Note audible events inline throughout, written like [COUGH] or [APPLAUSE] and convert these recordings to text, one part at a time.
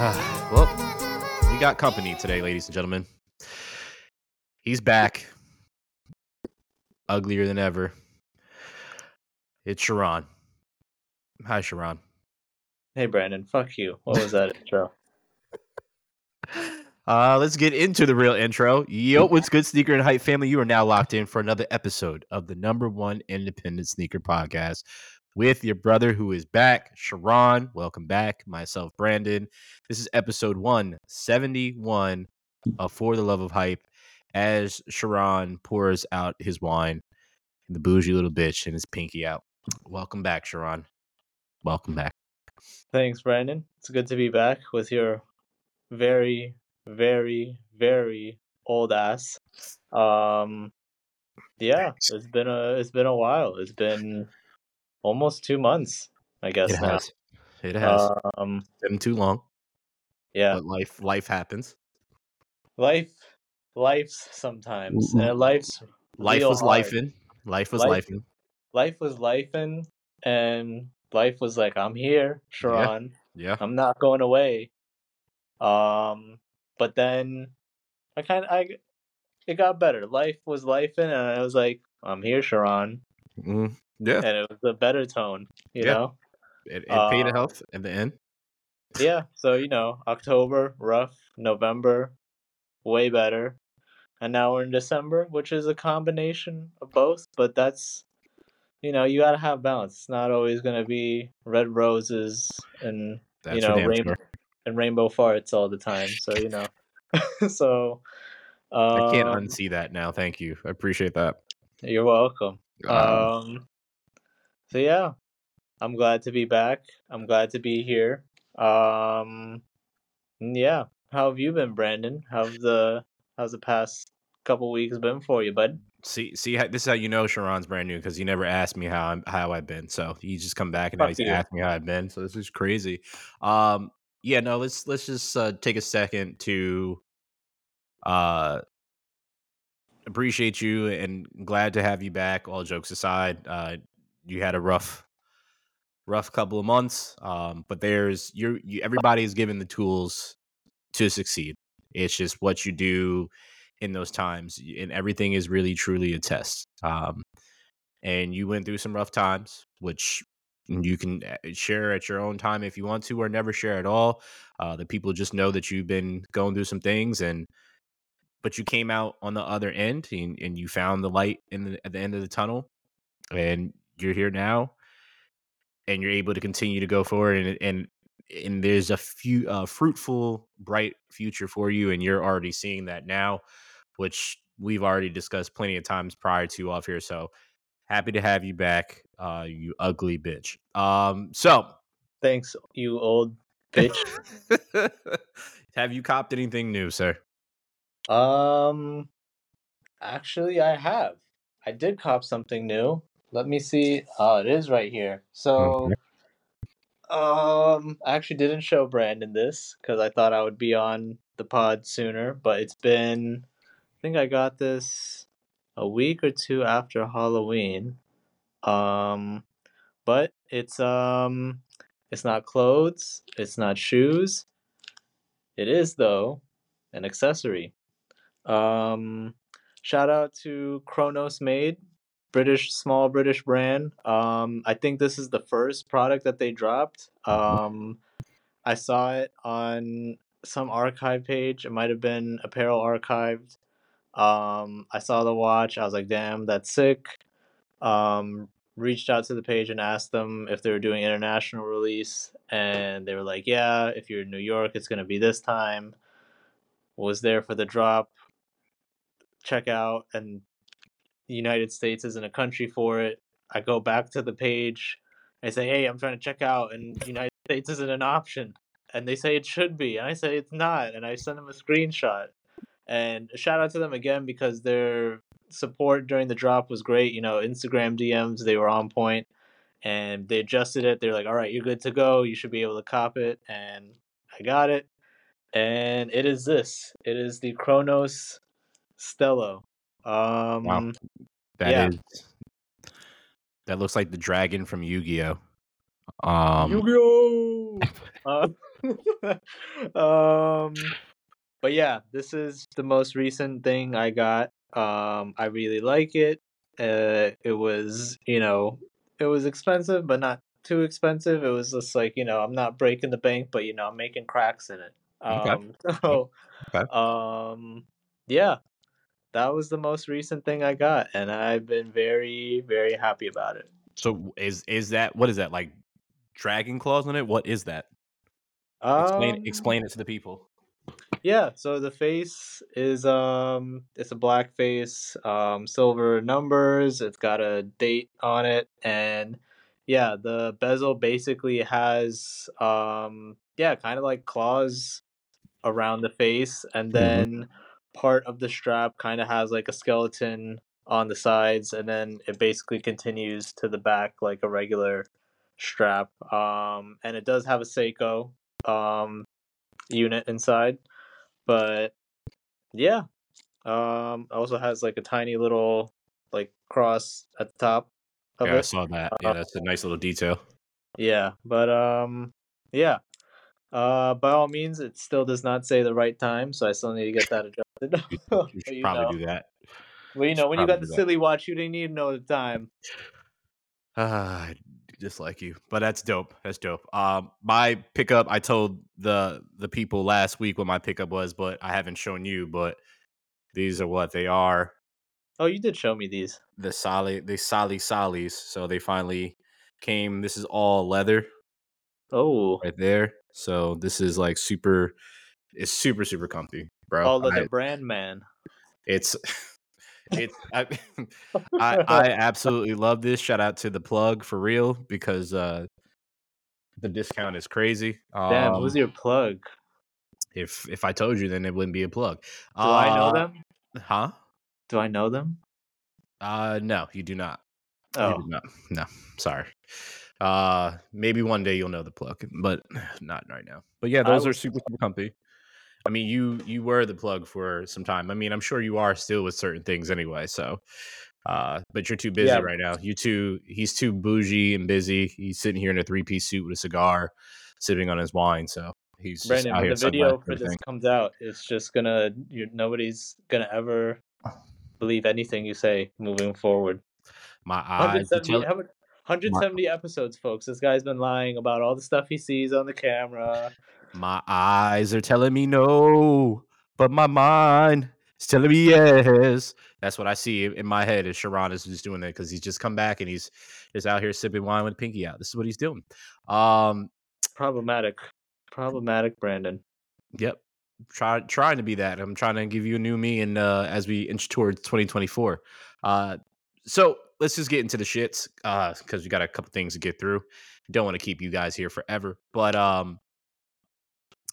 Ah, well, we got company today, ladies and gentlemen. He's back, uglier than ever. It's Sharon. Hi, Sharon. Hey, Brandon. Fuck you. What was that intro? [LAUGHS] Uh, let's get into the real intro. Yo, what's good, sneaker and hype family? You are now locked in for another episode of the number one independent sneaker podcast with your brother who is back, Sharon. Welcome back. Myself, Brandon. This is episode 171 of For the Love of Hype as Sharon pours out his wine, the bougie little bitch, and his pinky out. Welcome back, Sharon. Welcome back. Thanks, Brandon. It's good to be back with your very, very, very old ass. Um, yeah, it's been a it's been a while. It's been almost two months, I guess. It now. has. It has. Um, been too long. yeah, But life life happens. life, life's sometimes, and life's Life was life in. Life was Life- life in. life was life in, and life was like, I'm here, Sharon. Yeah. I'm not going away. Um, but then I kind of I it got better. Life was life in, and I was like, I'm here, Sharon, Mm, yeah. and it was a better tone, you Yeah. know. It, it paid a Uh, health at the end. Yeah. So you know, October rough, November way better, and now we're in December, which is a combination of both. But that's you know you gotta have balance. It's not always gonna be red roses and That's you know rainbow sure. And rainbow farts all the time. So you know, [LAUGHS] so um, I can't unsee that now. Thank you. I appreciate that. You're welcome. Um, Um, so yeah, I'm glad to be back. I'm glad to be here. Um, yeah. How have you been, Brandon? How's the how's the past couple weeks been for you, bud? see, see, how, this is how you know Sharon's brand new because you never asked me how I'm how I've been. So you just come back and now he's you. asked me how I've been. So this is crazy. Um, yeah, no, let's let's just uh, take a second to uh appreciate you and glad to have you back. All jokes aside, uh, you had a rough, rough couple of months. Um, but there's you're you, everybody is given the tools to succeed. It's just what you do in those times, and everything is really truly a test. Um, and you went through some rough times, which you can uh, share at your own time if you want to, or never share at all. Uh, the people just know that you've been going through some things, and but you came out on the other end, and, and you found the light in the, at the end of the tunnel, and you're here now, and you're able to continue to go forward, and and and there's a few uh, fruitful, bright future for you, and you're already seeing that now, which we've already discussed plenty of times prior to off here. So happy to have you back, uh, you ugly bitch. Um, so Thanks, you old bitch. [LAUGHS] have you copped anything new, sir? um, actually, I have. I did cop something new. Let me see. Oh, it is right here. So, um, I actually didn't show Brandon this because I thought I would be on the pod sooner, but it's been. I think I got this a week or two after Halloween. Um, but it's um, it's not clothes. It's not shoes. It is though an accessory. Um, shout out to Kronos Made, British small British brand. Um, I think this is the first product that they dropped. Um, I saw it on some archive page. It might have been Apparel Archived. Um, I saw the watch. I was like, damn, that's sick. Um, reached out to the page and asked them if they were doing international release, and they were like, yeah, if you're in New York, it's gonna be this time. Was there for the drop. Check out, and the United States isn't a country for it. I go back to the page. I say, hey, I'm trying to check out, and United States isn't an option. And they say it should be, and I say it's not, and I send them a screenshot. And shout out to them again because their support during the drop was great. You know, Instagram DMs, they were on point and they adjusted it. They're like, all right, you're good to go. You should be able to cop it. And I got it. And it is this it is the Kronos Stello. Um, Wow. That yeah. is that looks like the dragon from Yu-Gi-Oh. Um, Yu-Gi-Oh! uh, [LAUGHS] um, [LAUGHS] but yeah, this is the most recent thing I got. Um, I really like it. Uh, it was, you know, it was expensive, but not too expensive. It was just like, you know, I'm not breaking the bank, but you know, I'm making cracks in it. Okay. Um, [LAUGHS] so, Okay. um, yeah, that was the most recent thing I got, and I've been very, very happy about it. so is is that what is that like dragon claws on it? What is that? Explain Um, explain it to the people. Yeah, so the face is um it's a black face, um silver numbers, it's got a date on it and yeah, the bezel basically has um yeah, kind of like claws around the face and Mhm. then part of the strap kind of has like a skeleton on the sides and then it basically continues to the back like a regular strap. Um and it does have a Seiko um unit inside but yeah um also has like a tiny little like cross at the top of Yeah, I saw that. Uh, Yeah, that's a nice little detail. yeah but um yeah uh by all means it still does not say the right time so i still need to get that adjusted You, [LAUGHS] you should you probably know, do that. well, you know when you got the silly watch you didn't need to know the time [SIGHS] Ah, just like you, but that's dope. That's dope. Um, my pickup, I told the the people last week what my pickup was, but I haven't shown you. But these are what they are. oh you did show me these The Sally, the Sally Solis. So they finally came. This is all leather oh right there. So this is like super. It's super super comfy, bro. all of I- the brand man it's [LAUGHS] it's [LAUGHS] I, I I [LAUGHS] absolutely love this. Shout out to the plug for real because uh the discount is crazy. damn Um, who's your plug if if I told you, then it wouldn't be a plug. do i know Uh, them Huh? do i know them Uh, no, you do not. Oh do not. [LAUGHS] No, sorry. Uh, maybe one day you'll know the plug, but [SIGHS] not right now. But yeah, I those are super super comfy. I mean, you you were the plug for some time. I mean, I'm sure you are still with certain things anyway. So, uh, but you're too busy Yeah. right now. You too. He's too bougie and busy. He's sitting here in a three piece suit with a cigar, sipping on his wine. So he's Brandon, out when here the video for this comes out, it's just gonna nobody's gonna ever believe anything you say moving forward. My eyes. 170, tell- how much- 170 episodes, folks. This guy's been lying about all the stuff he sees on the camera. My eyes are telling me no, but my mind is telling me yes. That's what I see in my head. Is Sharon is just doing that because he's just come back and he's just out here sipping wine with Pinky out. This is what he's doing. Um, Problematic. Problematic, Brandon. yep. Try trying to be that. I'm trying to give you a new me, and uh, as we inch towards 2024. Uh, so let's just get into the shits uh, because we got a couple things to get through. Don't want to keep you guys here forever, but um,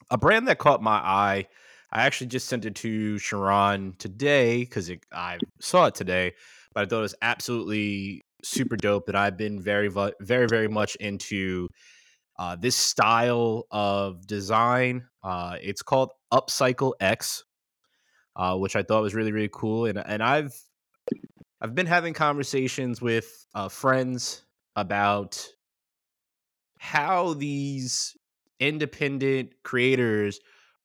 a brand that caught my eye. I actually just sent it to Sharon today because I saw it today, but I thought it was absolutely super dope. That I've been very, very, very much into uh, this style of design. Uh, it's called Upcycle X, uh, which I thought was really, really cool. And and I've I've been having conversations with uh, friends about how these independent creators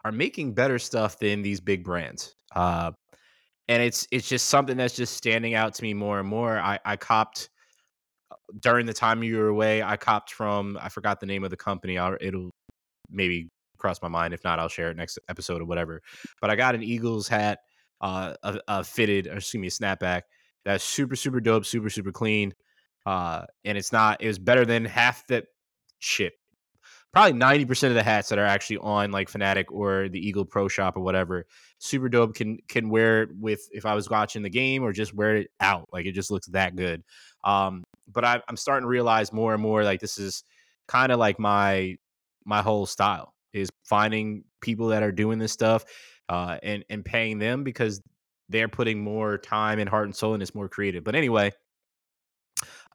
are making better stuff than these big brands. Uh, and it's it's just something that's just standing out to me more and more. I, I copped during the time you were away. I copped from I forgot the name of the company. I'll, it'll maybe cross my mind. If not, I'll share it next episode or whatever. But I got an Eagles hat, uh, a, a fitted, or excuse me, a snapback that's super super dope, super super clean. Uh, and it's not. It was better than half that shit probably 90% of the hats that are actually on like Fanatic or the Eagle Pro Shop or whatever, super dope can can wear it with if I was watching the game or just wear it out. Like it just looks that good. Um, but I, I'm starting to realize more and more like this is kind of like my my whole style is finding people that are doing this stuff uh, and and paying them because they're putting more time and heart and soul and it's more creative. But anyway,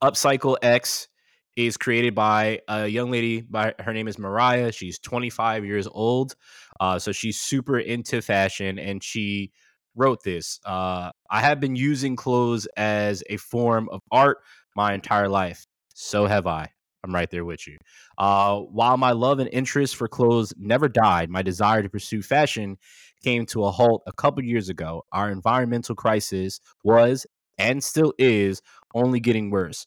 Upcycle X is created by a young lady by her name is Mariah. She's 25 years old. Uh, so she's super into fashion and she wrote this. Uh, I have been using clothes as a form of art my entire life. So have I. I'm right there with you. Uh, while my love and interest for clothes never died, my desire to pursue fashion came to a halt a couple years ago. Our environmental crisis was and still is only getting worse.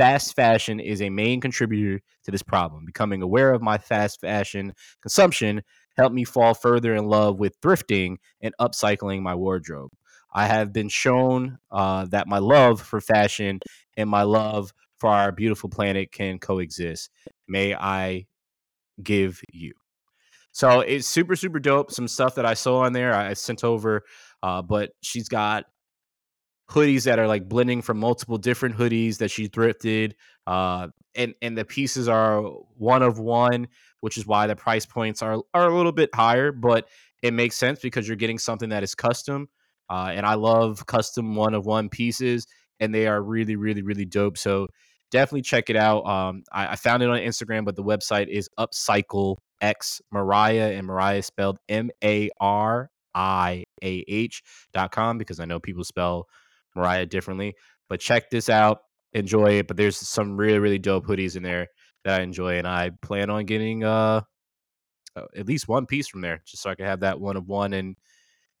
Fast fashion is a main contributor to this problem. Becoming aware of my fast fashion consumption helped me fall further in love with thrifting and upcycling my wardrobe. I have been shown uh, that my love for fashion and my love for our beautiful planet can coexist. May I give you. So it's super, super dope. Some stuff that I saw on there, I sent over, uh, but she's got hoodies that are like blending from multiple different hoodies that she thrifted. Uh, and and the pieces are one of one, which is why the price points are are a little bit higher, but it makes sense because you're getting something that is custom. Uh, and I love custom one of one pieces, and they are really, really, really dope. So definitely check it out. Um, I, I found it on Instagram, but the website is Upcycle X Mariah, and Mariah spelled M A R I A H dot com because I know people spell Mariah differently. But check this out, enjoy it. But there's some really, really dope hoodies in there that I enjoy, and I plan on getting uh at least one piece from there, just so I can have that one of one and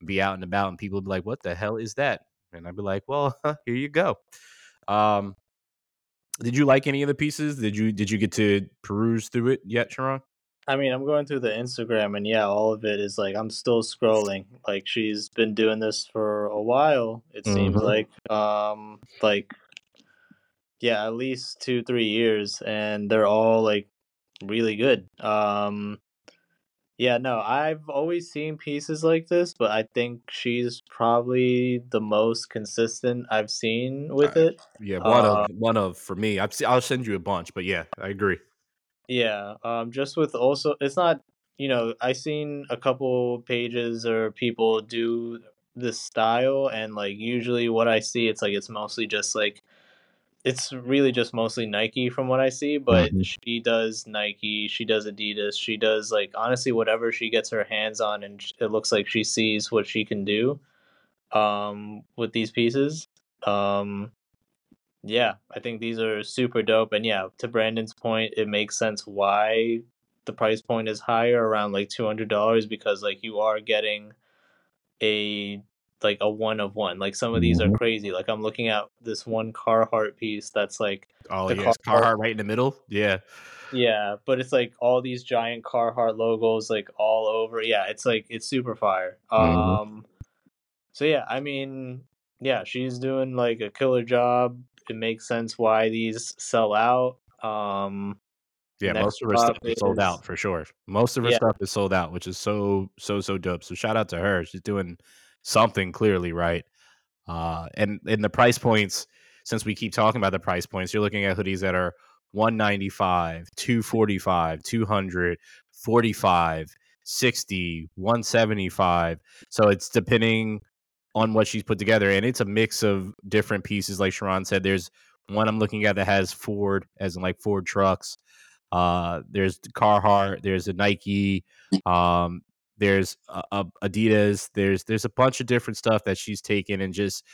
be out and about, and people be like, "What the hell is that?" And I'd be like, "Well, [LAUGHS] here you go." Um, did you like any of the pieces? Did you did you get to peruse through it yet, Sharon? I mean, I'm going through the Instagram, and yeah, all of it is like I'm still scrolling. Like she's been doing this for a while. It seems Mhm. like, um, like yeah, at least two, three years, and they're all like really good. Um, yeah, no, I've always seen pieces like this, but I think she's probably the most consistent I've seen with Uh, it. yeah, one of Uh, one of for me. I've I'll send you a bunch, but yeah, I agree. Yeah, um, just with also, it's not, you know, I seen a couple pages or people do this style, and like usually what I see, it's like it's mostly just like it's really just mostly Nike from what I see, but Mhm. she does Nike, she does Adidas, she does like honestly whatever she gets her hands on, and it looks like she sees what she can do um, with these pieces. Um, yeah, I think these are super dope, and yeah, to Brandon's point, it makes sense why the price point is higher, around like two hundred dollars, because like you are getting a like a one of one. Like some of these are Mhm. crazy. Like I'm looking at this one Carhartt piece that's like Oh the yes, Carhartt Carhartt right in the middle. Yeah, yeah, but it's like all these giant Carhartt logos like all over. Yeah, it's like it's super fire. Mhm. Um so yeah, I mean, yeah, she's doing like a killer job. It makes sense why these sell out. Um yeah. Most of her stuff is sold out for sure. Most of her yeah, stuff is sold out, which is so so so dope. So shout out to her. She's doing something clearly right. Uh, and in the price points, since we keep talking about the price points, you're looking at hoodies that are 195, 245, 200, 45, 60, 175. So it's depending on what she's put together. And it's a mix of different pieces. Like Sharon said, there's one I'm looking at that has Ford, as in like Ford trucks. Uh, there's the Carhartt, there's a Nike, um, there's a, a Adidas, there's there's a bunch of different stuff that she's taken and just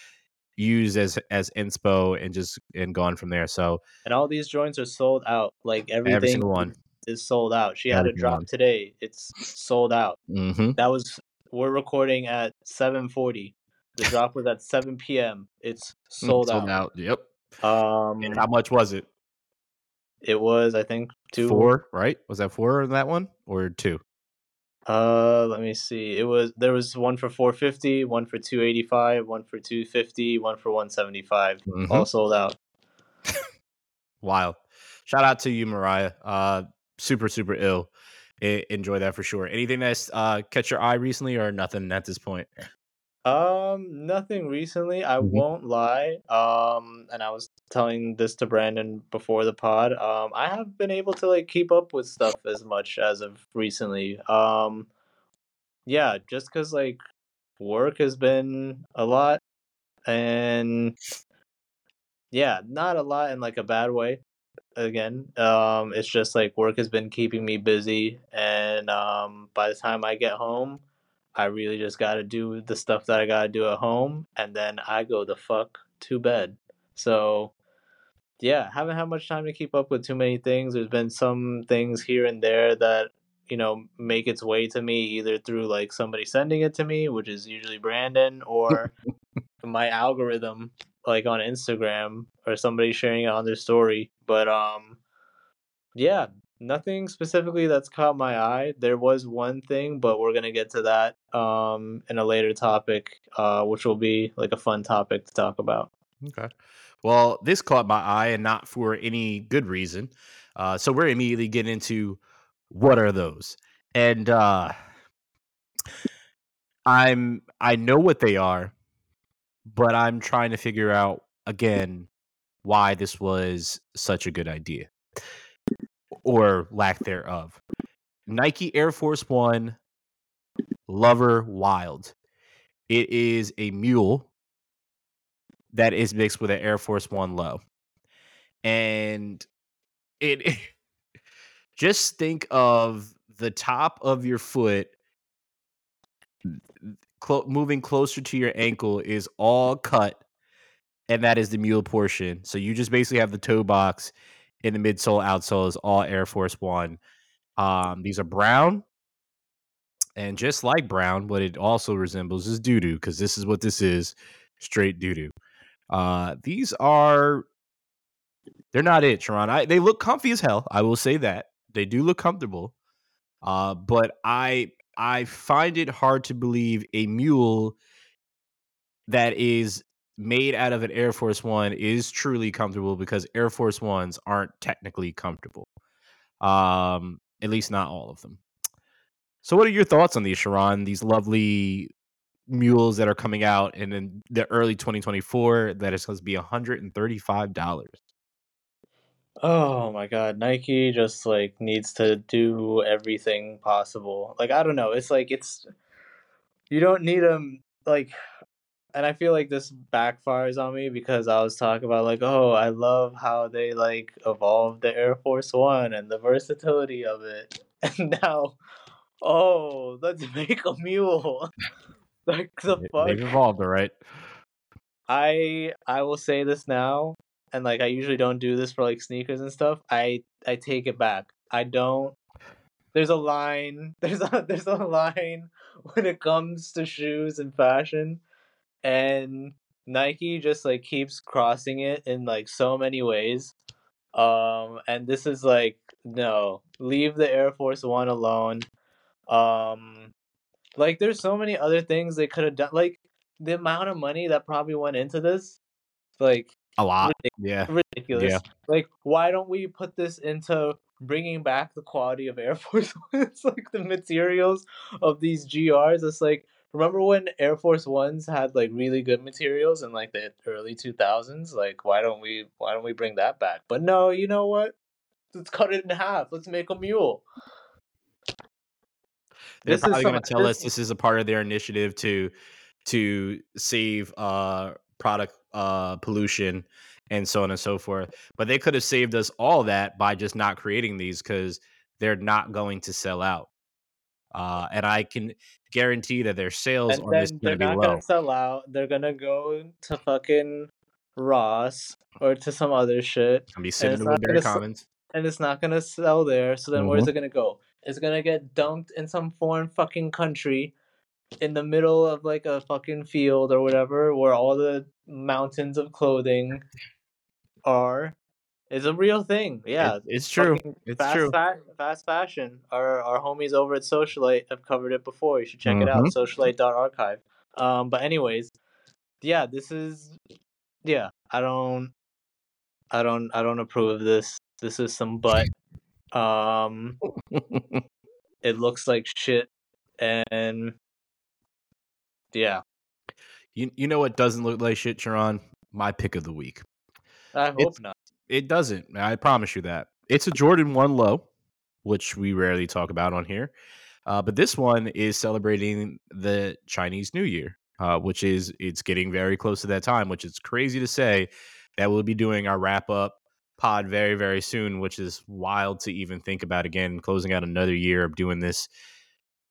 used as as inspo and just and gone from there. So and all these joints are sold out. Like every everything single one, is sold out. She had every a drop one. today. It's sold out. Mm-hmm. That was we're recording at 7:40. The drop was at 7 p.m. It's sold, Sold out. out. Yep. Um And how much was it? it was I think two Four, right? Was that four in that one or two? uh let me see. It was there was one for 450, one for 285, one for 250, one for 175. Mhm. All sold out. Wild. Shout out to you, Mariah. Uh, super, super ill. Enjoy that for sure. Anything that's uh catch your eye recently or nothing at this point? Um, nothing recently. I Mhm. won't lie. Um, and I was telling this to Brandon before the pod. Um, I have been able to like keep up with stuff as much as of recently. Um, yeah, just because like work has been a lot, and yeah, not a lot in like a bad way. Again, um, it's just like work has been keeping me busy, and um, by the time I get home, I really just got to do the stuff that I got to do at home, and then I go the fuck to bed. So, yeah, haven't had much time to keep up with too many things. There's been some things here and there that you know make its way to me either through like somebody sending it to me, which is usually Brandon, or [LAUGHS] my algorithm like on Instagram or somebody sharing it on their story. But um, yeah, nothing specifically that's caught my eye. There was one thing, but we're gonna get to that um in a later topic, uh, which will be like a fun topic to talk about. Okay. Well, this caught my eye and not for any good reason. Uh, so we're immediately getting into what are those? And uh I'm I know what they are, but I'm trying to figure out again why this was such a good idea or lack thereof. Nike Air Force One Lover Wild. It is a mule that is mixed with an Air Force One low. And it [LAUGHS] just think of the top of your foot moving closer to your ankle is all cut and that is the mule portion. So you just basically have the toe box in the midsole outsole is all Air Force One. Um, these are brown, and just like brown, what it also resembles is doo doo because this is what this is, straight doo doo. Uh, these are they're not it, Sharon. I, they look comfy as hell. I will say that they do look comfortable. Uh, but I I find it hard to believe a mule that is made out of an Air Force One is truly comfortable because Air Force Ones aren't technically comfortable. Um, at least not all of them. So, what are your thoughts on these, Sharon? These lovely mules that are coming out in the early 2024 that is supposed to be $135. Oh my god, Nike just like needs to do everything possible. Like I don't know, it's like it's you don't need them like and I feel like this backfires on me because I was talking about like, oh, I love how they like evolved the Air Force One and the versatility of it. [LAUGHS] And now, oh, let's make a mule. [LAUGHS] like the fuck. They've evolved, all right. I I will say this now, and like I usually don't do this for like sneakers and stuff. I I take it back. I don't. There's a line. [LAUGHS] There's a there's a line when it comes to shoes and fashion, and Nike just like keeps crossing it in like so many ways. Um, and this is like no, leave the Air Force One alone. Um, like there's so many other things they could have done. Like the amount of money that probably went into this, like a lot. yeah, ridiculous. Yeah. Like why don't we put this into bringing back the quality of Air [LAUGHS] Force Ones, like the materials of these GRs? It's like remember when Air Force Ones had like really good materials in like the early two thousands? Like why don't we why don't we bring that back? But no, you know what? Let's cut it in half. Let's make a mule. They're this probably going to tell this, us this is a part of their initiative to to save uh product uh pollution and so on and so forth. But they could have saved us all that by just not creating these because they're not going to sell out. Uh, and I can guarantee that their sales and on this they're not gonna sell out. They're gonna go to fucking Ross or to some other shit. And be sitting in Woodbury Commons. And it's not gonna sell there. So then mm-hmm. where's it gonna go? It's gonna get dumped in some foreign fucking country in the middle of like a fucking field or whatever where all the mountains of clothing are it's a real thing. Yeah, it, it's true. It's fast true. Fa- fast fashion. Our our homies over at Socialite have covered it before. You should check mm-hmm. it out. Mm-hmm. Socialite.archive. Um, but anyways, yeah, this is yeah. I don't, I don't, I don't approve of this. This is some butt. Um, [LAUGHS] it looks like shit, and yeah. You you know what doesn't look like shit, Sharon? My pick of the week. I hope it's, not. It doesn't. I promise you that. It's a Jordan 1 low, which we rarely talk about on here. Uh, but this one is celebrating the Chinese New Year, uh, which is it's getting very close to that time, which is crazy to say that we'll be doing our wrap up pod very very soon, which is wild to even think about again, closing out another year of doing this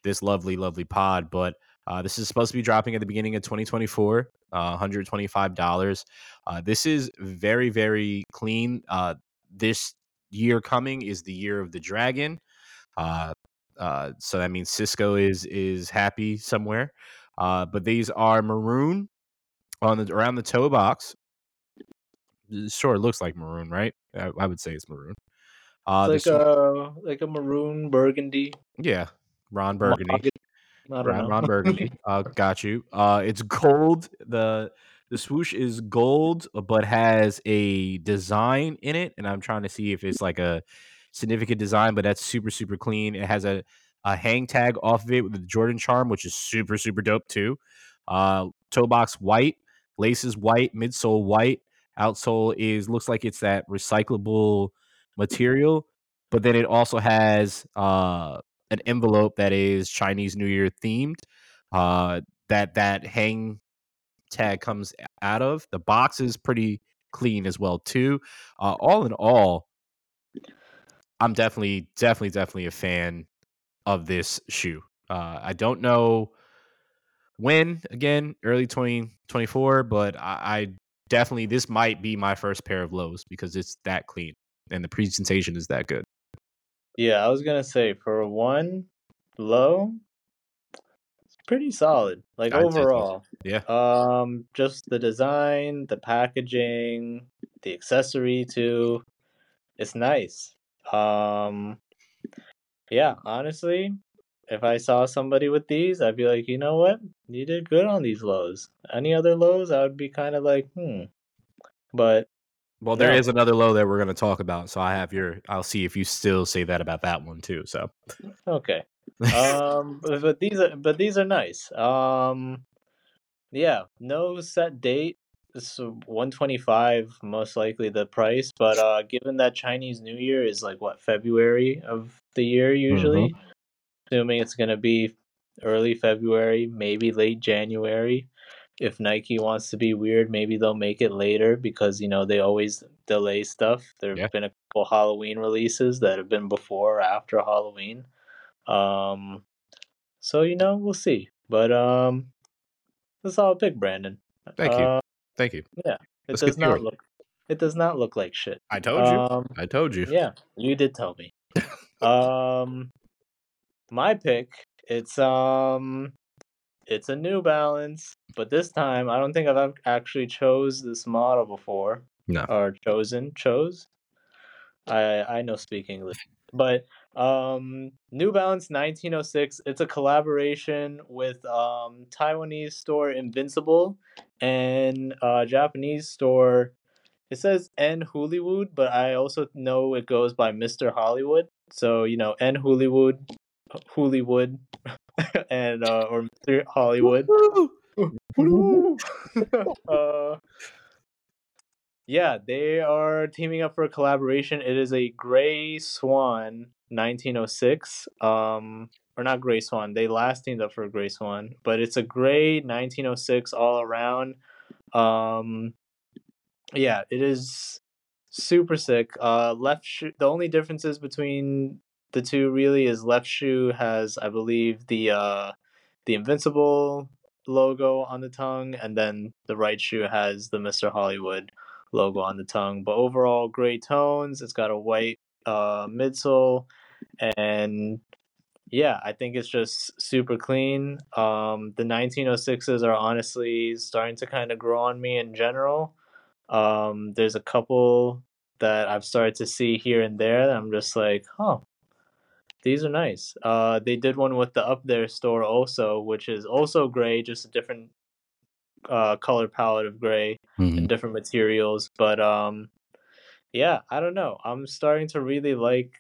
this lovely lovely pod. But Uh, this is supposed to be dropping at the beginning of 2024, uh, $125. Uh, this is very, very clean. Uh, this year coming is the year of the dragon. Uh, uh, so that means Cisco is is happy somewhere. Uh, but these are maroon on the around the toe box. Sure, it looks like maroon, right? I, I would say it's maroon. Uh, It's like a like a maroon burgundy. yeah, Ron Burgundy. Mahogany- I don't Ron. Ron Burgundy. [LAUGHS] uh, got you. Uh, it's gold. the The swoosh is gold, but has a design in it, and I'm trying to see if it's like a significant design. But that's super super clean. It has a a hang tag off of it with the Jordan charm, which is super super dope too. Uh, toe box white, laces white, midsole white, outsole is looks like it's that recyclable material, but then it also has uh an envelope that is Chinese New Year themed. Uh, that that hang tag comes out of. The box is pretty clean as well too. Uh, all in all, I'm definitely definitely definitely a fan of this shoe. Uh, I don't know when again, early 2024, but I, I definitely this might be my first pair of lows because it's that clean and the presentation is that good. Yeah, I was gonna say for one low, it's pretty solid. Like I'd overall, Yeah. um, just the design, the packaging, the accessory too, it's nice. Um, yeah, honestly, if I saw somebody with these, I'd be like, you know what, you did good on these lows. Any other lows, I would be kind of like, hmm. But Well, there No. is another low that we're going to talk about. So I have your. I'll see if you still say that about that one too. So okay. [LAUGHS] um but, but these are but these are nice um yeah no set date it's 125 most likely the price but uh given that chinese new year is like what february of the year usually assuming it's going to be early february maybe late january if nike wants to be weird maybe they'll make it later because you know they always delay stuff there have Yeah. been a couple halloween releases that have been before or after halloween um, so you know, we'll see. But um, that's all pick, Brandon. Thank you. Uh, thank you. Yeah. It Let's does not it. look. It does not look like shit. I told you. Um, I told you. yeah, you did tell me. [LAUGHS] um, my pick. It's um, it's a New Balance, but this time I don't think I've actually chose this model before. No. Or chosen, chose. I I know speak English, but um, New Balance 1906. It's a collaboration with um Taiwanese store Invincible and uh Japanese store. It says N Hollywood, but I also know it goes by Mr. Hollywood. So you know N Hollywood, Hollywood, [LAUGHS] and uh, or Mr. Hollywood. [LAUGHS] uh, yeah, they are teaming up for a collaboration. It is a Gray Swan 1906. Um, or not Gray Swan. They last teamed up for Gray Swan, but it's a Gray 1906 all around. Um, yeah, it is super sick. Uh, left shoe. The only differences between the two really is left shoe has, I believe, the uh, the Invincible logo on the tongue, and then the right shoe has the Mr. Hollywood logo on the tongue. But overall, gray tones. It's got a white uh, midsole, and yeah, I think it's just super clean. Um, the 1906s are honestly starting to kind of grow on me in general. Um, there's a couple that I've started to see here and there that I'm just like, huh, these are nice. Uh, they did one with the Up There store also, which is also gray, just a different uh, color palette of gray Mhm. and different materials. But um, yeah, I don't know. I'm starting to really like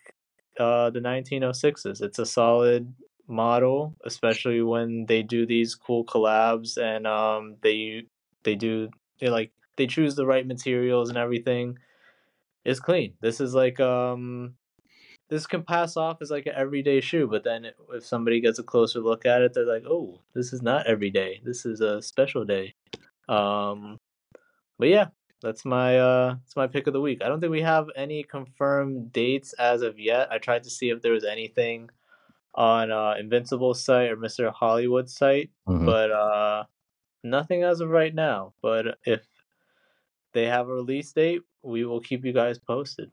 uh, the 1906s. It's a solid model, especially when they do these cool collabs and um, they they do they like they choose the right materials and everything. It's clean. This is like um this can pass off as like an everyday shoe, but then if somebody gets a closer look at it, they're like, "Oh, this is not every day. This is a special day." Um, but yeah, that's my uh, that's my pick of the week. I don't think we have any confirmed dates as of yet. I tried to see if there was anything on uh, Invincible site or Mr. Hollywood site, Mhm. but uh, nothing as of right now. But if they have a release date, we will keep you guys posted.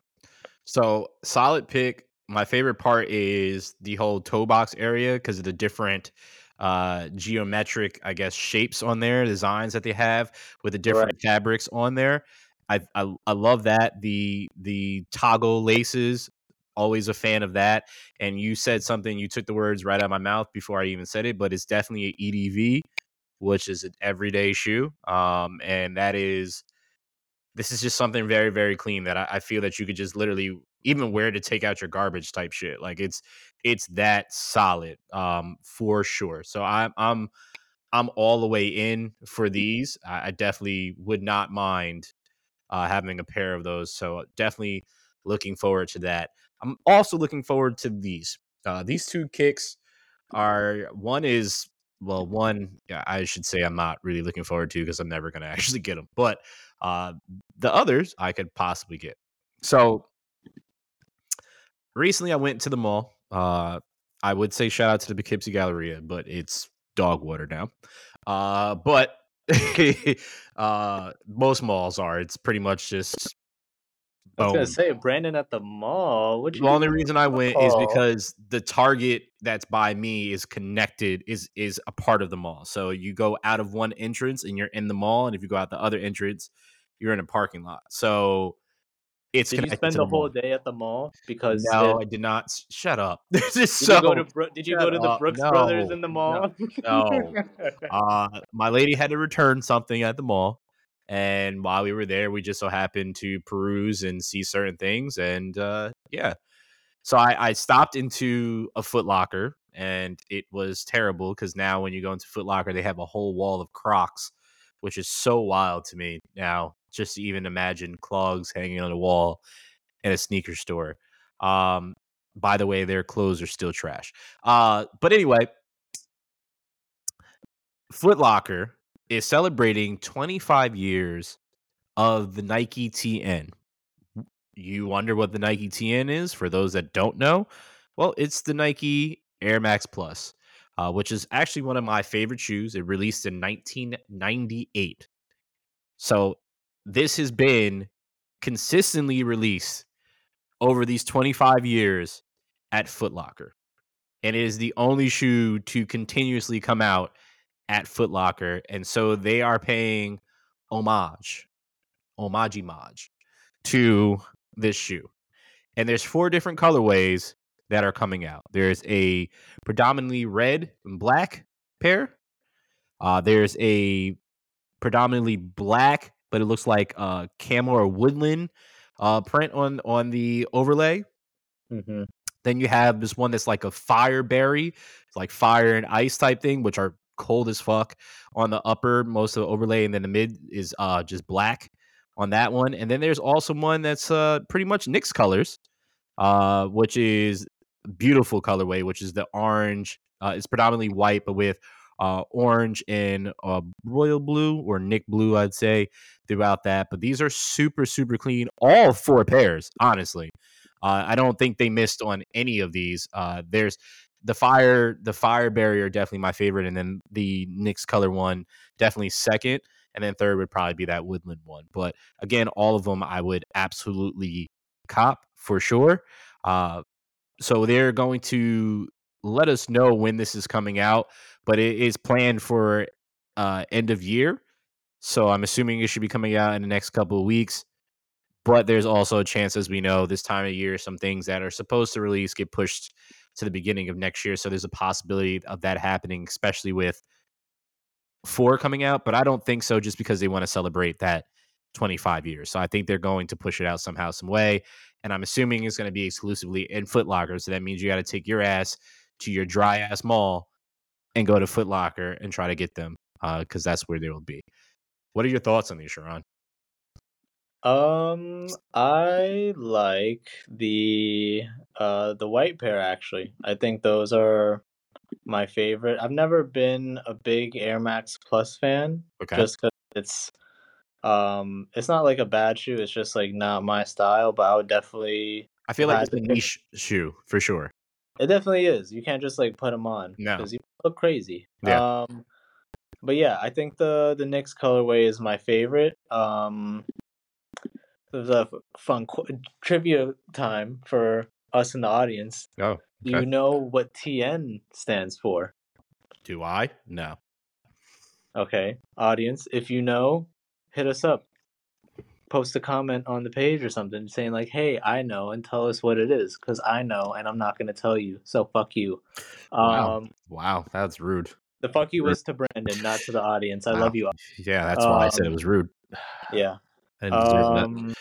So solid pick. My favorite part is the whole toe box area because of the different uh geometric, I guess, shapes on there, designs that they have with the different fabrics on there. I, I I love that. The the toggle laces, always a fan of that. And you said something, you took the words right out of my mouth before I even said it, but it's definitely an EDV, which is an everyday shoe. Um, and that is this is just something very very clean that I, I, feel that you could just literally even wear to take out your garbage type shit like it's it's that solid um for sure. So i'm i'm i'm all the way in for these i, I definitely would not mind uh having a pair of those so definitely looking forward to that. I'm also looking forward to these uh these two kicks are one is well, one I should say I'm not really looking forward to because I'm never going [LAUGHS] to actually get them. But uh, the others I could possibly get. So recently I went to the mall. Uh, I would say shout out to the Poughkeepsie Galleria, but it's dog water now. Uh, but [LAUGHS] uh, most malls are. It's pretty much just I was gonna say Brandon at the mall. The only reason I went is because the Target that's by me is connected is is a part of the mall. So you go out of one entrance and you're in the mall, and if you go out the other entrance, you're in a parking lot. So it's did you spend the, the whole day at the mall? Because no, I did not. Shut up. did so, you go to Bro- Did you go to the Brooks no, Brothers in the mall? No. no. uh, my lady had to return something at the mall, and while we were there, we just so happened to peruse and see certain things. And uh, yeah, so I, I stopped into a Footlocker, and it was terrible because now when you go into Footlocker, they have a whole wall of Crocs, which is so wild to me now. Just to even imagine clogs hanging on a wall in a sneaker store. Um, by the way, their clothes are still trash. Uh, but anyway, Footlocker is celebrating 25 years of the Nike TN. You wonder what the Nike TN is for those that don't know? Well, it's the Nike Air Max Plus, uh, which is actually one of my favorite shoes. It released in 1998. So this has been consistently released over these 25 years at Footlocker. And it is the only shoe to continuously come out at Footlocker, and so they are paying homage, homage maj to this shoe. And there's four different colorways that are coming out. There's a predominantly red and black pair. Uh, there's a predominantly black, but it looks like uh, camel or woodland uh, print on on the overlay. Mm-hmm. Then you have this one that's like a fire berry, it's like fire and ice type thing, which are cold as fuck on the upper most of the overlay and then the mid is uh just black on that one and then there's also one that's uh pretty much Knicks colors uh which is beautiful colorway which is the orange uh it's predominantly white but with uh orange and uh royal blue or Nick blue I'd say throughout that but these are super super clean all four pairs honestly uh, I don't think they missed on any of these. Uh, there's the fire the fire barrier definitely my favorite, and then the Knicks color one definitely second, and then third would probably be that woodland one. But again, all of them I would absolutely cop for sure. Uh, so they're going to let us know when this is coming out, but it is planned for uh, end of year. So I'm assuming it should be coming out in the next couple of weeks. But there's also a chance, as we know, this time of year, some things that are supposed to release get pushed to the beginning of next year. So there's a possibility of that happening, especially with four coming out. But I don't think so, just because they want to celebrate that 25 years. So I think they're going to push it out somehow, some way. And I'm assuming it's going to be exclusively in Footlocker. So that means you got to take your ass to your dry ass mall and go to Footlocker and try to get them because uh, that's where they will be. What are your thoughts on these, Sharon? Um, I like the uh the white pair actually. I think those are my favorite. I've never been a big Air Max Plus fan Okay. just cuz it's um it's not like a bad shoe, it's just like not my style, but I would definitely I feel like it's a niche shoe for sure. It definitely is. You can't just like put them on No. because you look crazy. Yeah. Um, but yeah, I think the the Knicks colorway is my favorite. Um, there's a fun qu- trivia time for us in the audience. Oh, okay. you know what TN stands for? do I? No. Okay, audience, if you know, hit us up. Post a comment on the page or something saying like, "Hey, I know," and tell us what it is, because I know, and I'm not gonna tell you. So fuck you. Wow. Um, Wow, that's rude. the fuck you Rude. was to Brandon, not to the audience. I Wow. love you. Yeah, that's why I said it Um, was rude. [SIGHS] Yeah. I didn't deserve that. Um,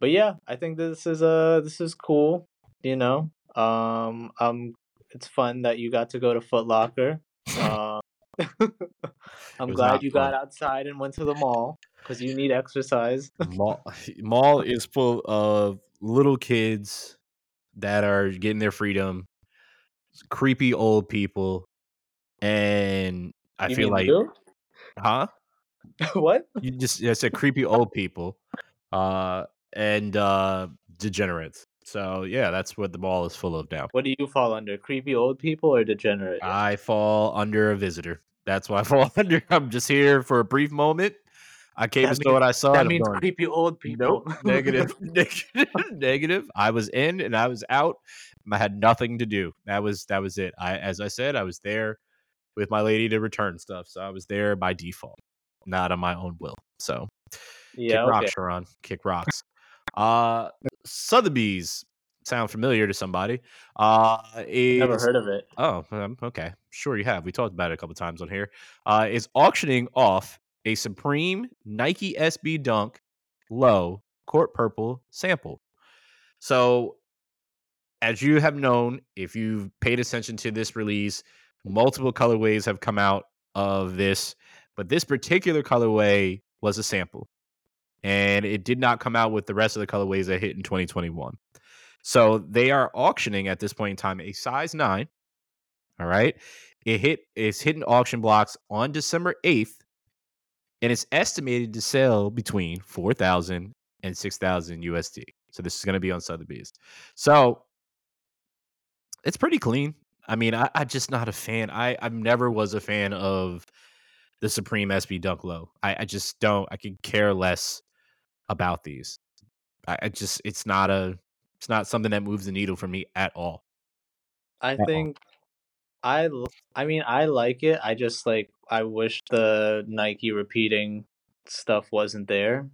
but yeah, I think this is uh this is cool. You know, um, um, it's fun that you got to go to Foot Locker. Um, [LAUGHS] I'm glad you fun. got outside and went to the mall because you need exercise. mall [LAUGHS] mall is full of little kids that are getting their freedom, creepy old people, and I you feel like, you? huh? [LAUGHS] what? You just I said creepy old people, uh, and uh, degenerates. So yeah, that's what the mall is full of now. What do you fall under? Creepy old people or degenerate? I fall under a visitor. That's why I [LAUGHS] fall under. I'm just here for a brief moment. I came That to know what I saw. that means going, creepy old people. Nope. Negative. [LAUGHS] negative. Negative. I was in and I was out. I had nothing to do. That was that was it. I as I said, I was there with my lady to return stuff. So I was there by default, not on my own will. So yeah. kick rocks, Sharon. Kick rocks. Uh Sotheby's sound familiar to somebody. Uh is, Never heard of it. Oh, um, okay. Sure, you have. We talked about it a couple times on here. Uh, is auctioning off a Supreme Nike SB Dunk Low Court Purple sample. So, as you have known, if you've paid attention to this release, multiple colorways have come out of this, but this particular colorway was a sample, and it did not come out with the rest of the colorways that hit in 2021. So they are auctioning at this point in time a size nine. All right. It hit it's hitting auction blocks on December 8th, and it's estimated to sell between 4,000 and 6,000 USD. So this is going to be on Sotheby's. So it's pretty clean. I mean, I, I'm just not a fan. I I never was a fan of the Supreme SB Dunk Low. I, I just don't. I could care less about these. I, I just it's not a it's not something that moves the needle for me at all. I all. I I mean I like it. I just like I wish the Nike repeating stuff wasn't there.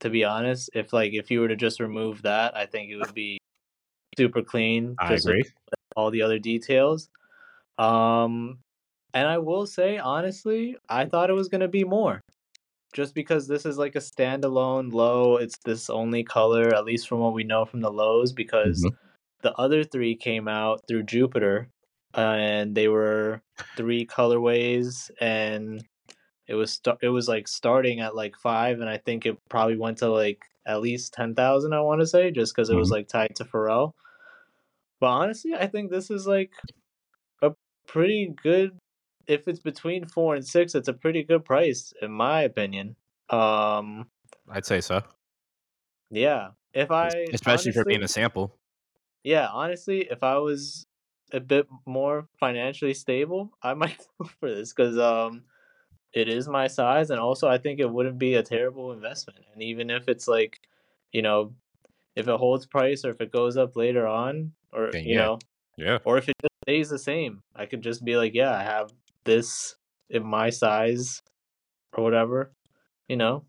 To be honest, if like if you were to just remove that, I think it would be super clean. I agree. all the other details. Um and I will say honestly, I thought it was going to be more. Just because this is like a standalone low, it's this only color at least from what we know from the lows because Mhm. the other three came out through Jupiter, uh, and they were three colorways, and it was sta- it was like starting at like five, and I think it probably went to like at least ten thousand. I want to say just because it was Mhm. like tied to Pharrell. But honestly, I think this is like a pretty good. If it's between four and six, it's a pretty good price in my opinion. Um, I'd say so. yeah. If I Especially for being a sample. Yeah, honestly, if I was a bit more financially stable, I [LAUGHS] might go for this because um, it is my size, and also I think it wouldn't be a terrible investment. And even if it's like, you know, if it holds price or if it goes up later on, or you yeah. know, Yeah. or if it just stays the same, I could just be like, yeah, I have this in my size or whatever. You know,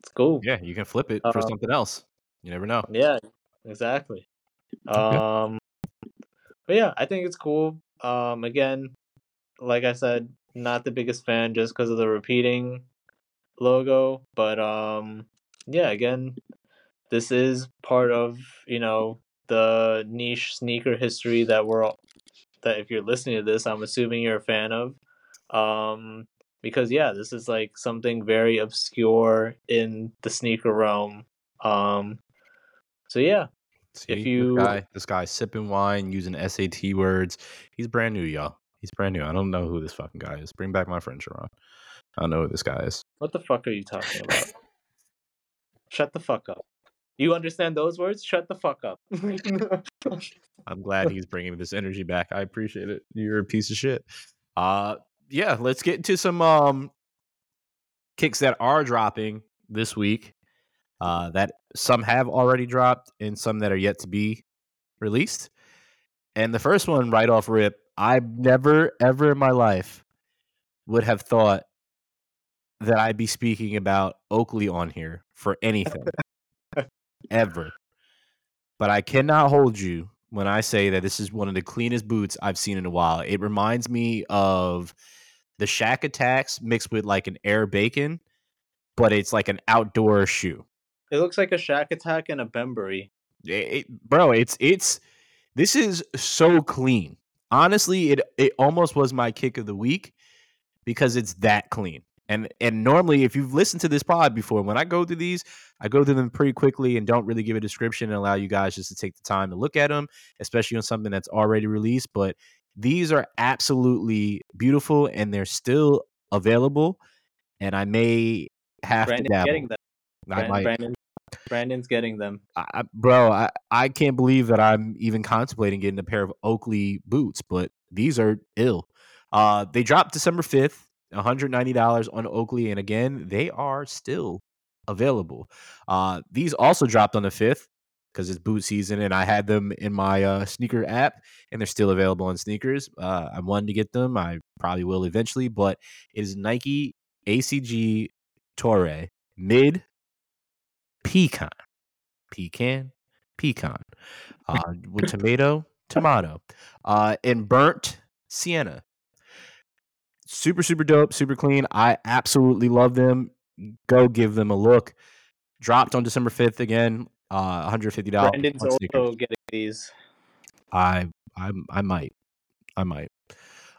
it's cool. Yeah, you can flip it for Uh, something else. You never know. Yeah, exactly. Um, but yeah, I think it's cool. Um, again, like I said, not the biggest fan just because of the repeating logo, but um, yeah, again, this is part of you know the niche sneaker history that we're all, that if you're listening to this, I'm assuming you're a fan of. Um, because yeah, this is like something very obscure in the sneaker realm. Um, so yeah, See, if you- this guy, this guy sipping wine using SAT words. He's brand new, y'all. He's brand new. I don't know who this fucking guy is. Bring back my friend Sharon. I don't know who this guy is. What the fuck are you talking about? Shut the fuck up. You understand those words? Shut the fuck up. [LAUGHS] I'm glad he's bringing this energy back. I appreciate it. You're a piece of shit. Uh, yeah, let's get into some um kicks that are dropping this week. Uh, that some have already dropped and some that are yet to be released. And the first one, right off rip, I never ever in my life would have thought that I'd be speaking about Oakley on here for anything ever. But I cannot hold you when I say that this is one of the cleanest boots I've seen in a while. It reminds me of the Shaq Attaqs mixed with like an Air Bakin, but it's like an outdoor shoe. It looks like a Shaq Attaq and a Bembury. It, it, bro, it's it's this is so clean. Honestly, it it almost was my kick of the week because it's that clean. And and normally, if you've listened to this pod before, when I go through these, I go through them pretty quickly and don't really give a description and allow you guys just to take the time to look at them, especially on something that's already released. But these are absolutely beautiful and they're still available. And I may have Brandon's to dabble. getting them. Brand- might, Brandon, Brandon's getting them. I, bro, I, I can't believe that I'm even contemplating getting a pair of Oakley boots, but these are ill. Uh, they dropped December 5th, $190 on Oakley. And again, they are still available. Uh, these also dropped on the 5th because it's boot season and I had them in my uh, sneaker app and they're still available on sneakers. Uh, I wanted to get them. I probably will eventually, but it is Nike ACG Torre mid pecan, pecan, pecan, uh, with [LAUGHS] tomato, tomato, uh, and burnt sienna. Super, super dope, super clean. I absolutely love them. Go give them a look. Dropped on December 5th again, uh, $150 Brandon's on sneakers. also getting these. I I I might. I might.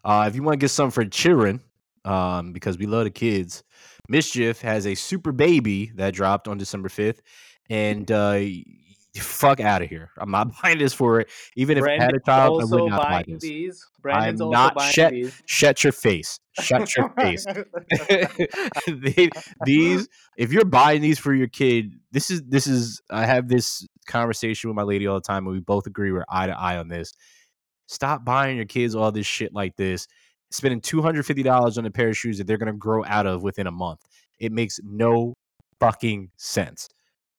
Uh, if you want to get some for children, um, because we love the kids, MSCHF has a super baby that dropped on December 5th. And uh, fuck out of here. I'm not [LAUGHS] buying this for it. Even if I had a child, I would not buy this. these. Brandon's I'm not shut- these. Shut your face. Shut your face. [LAUGHS] They- these if you're buying these for your kid this is this is i have this conversation with my lady all the time and we both agree we're eye to eye on this stop buying your kids all this shit like this spending $250 on a pair of shoes that they're going to grow out of within a month it makes no fucking sense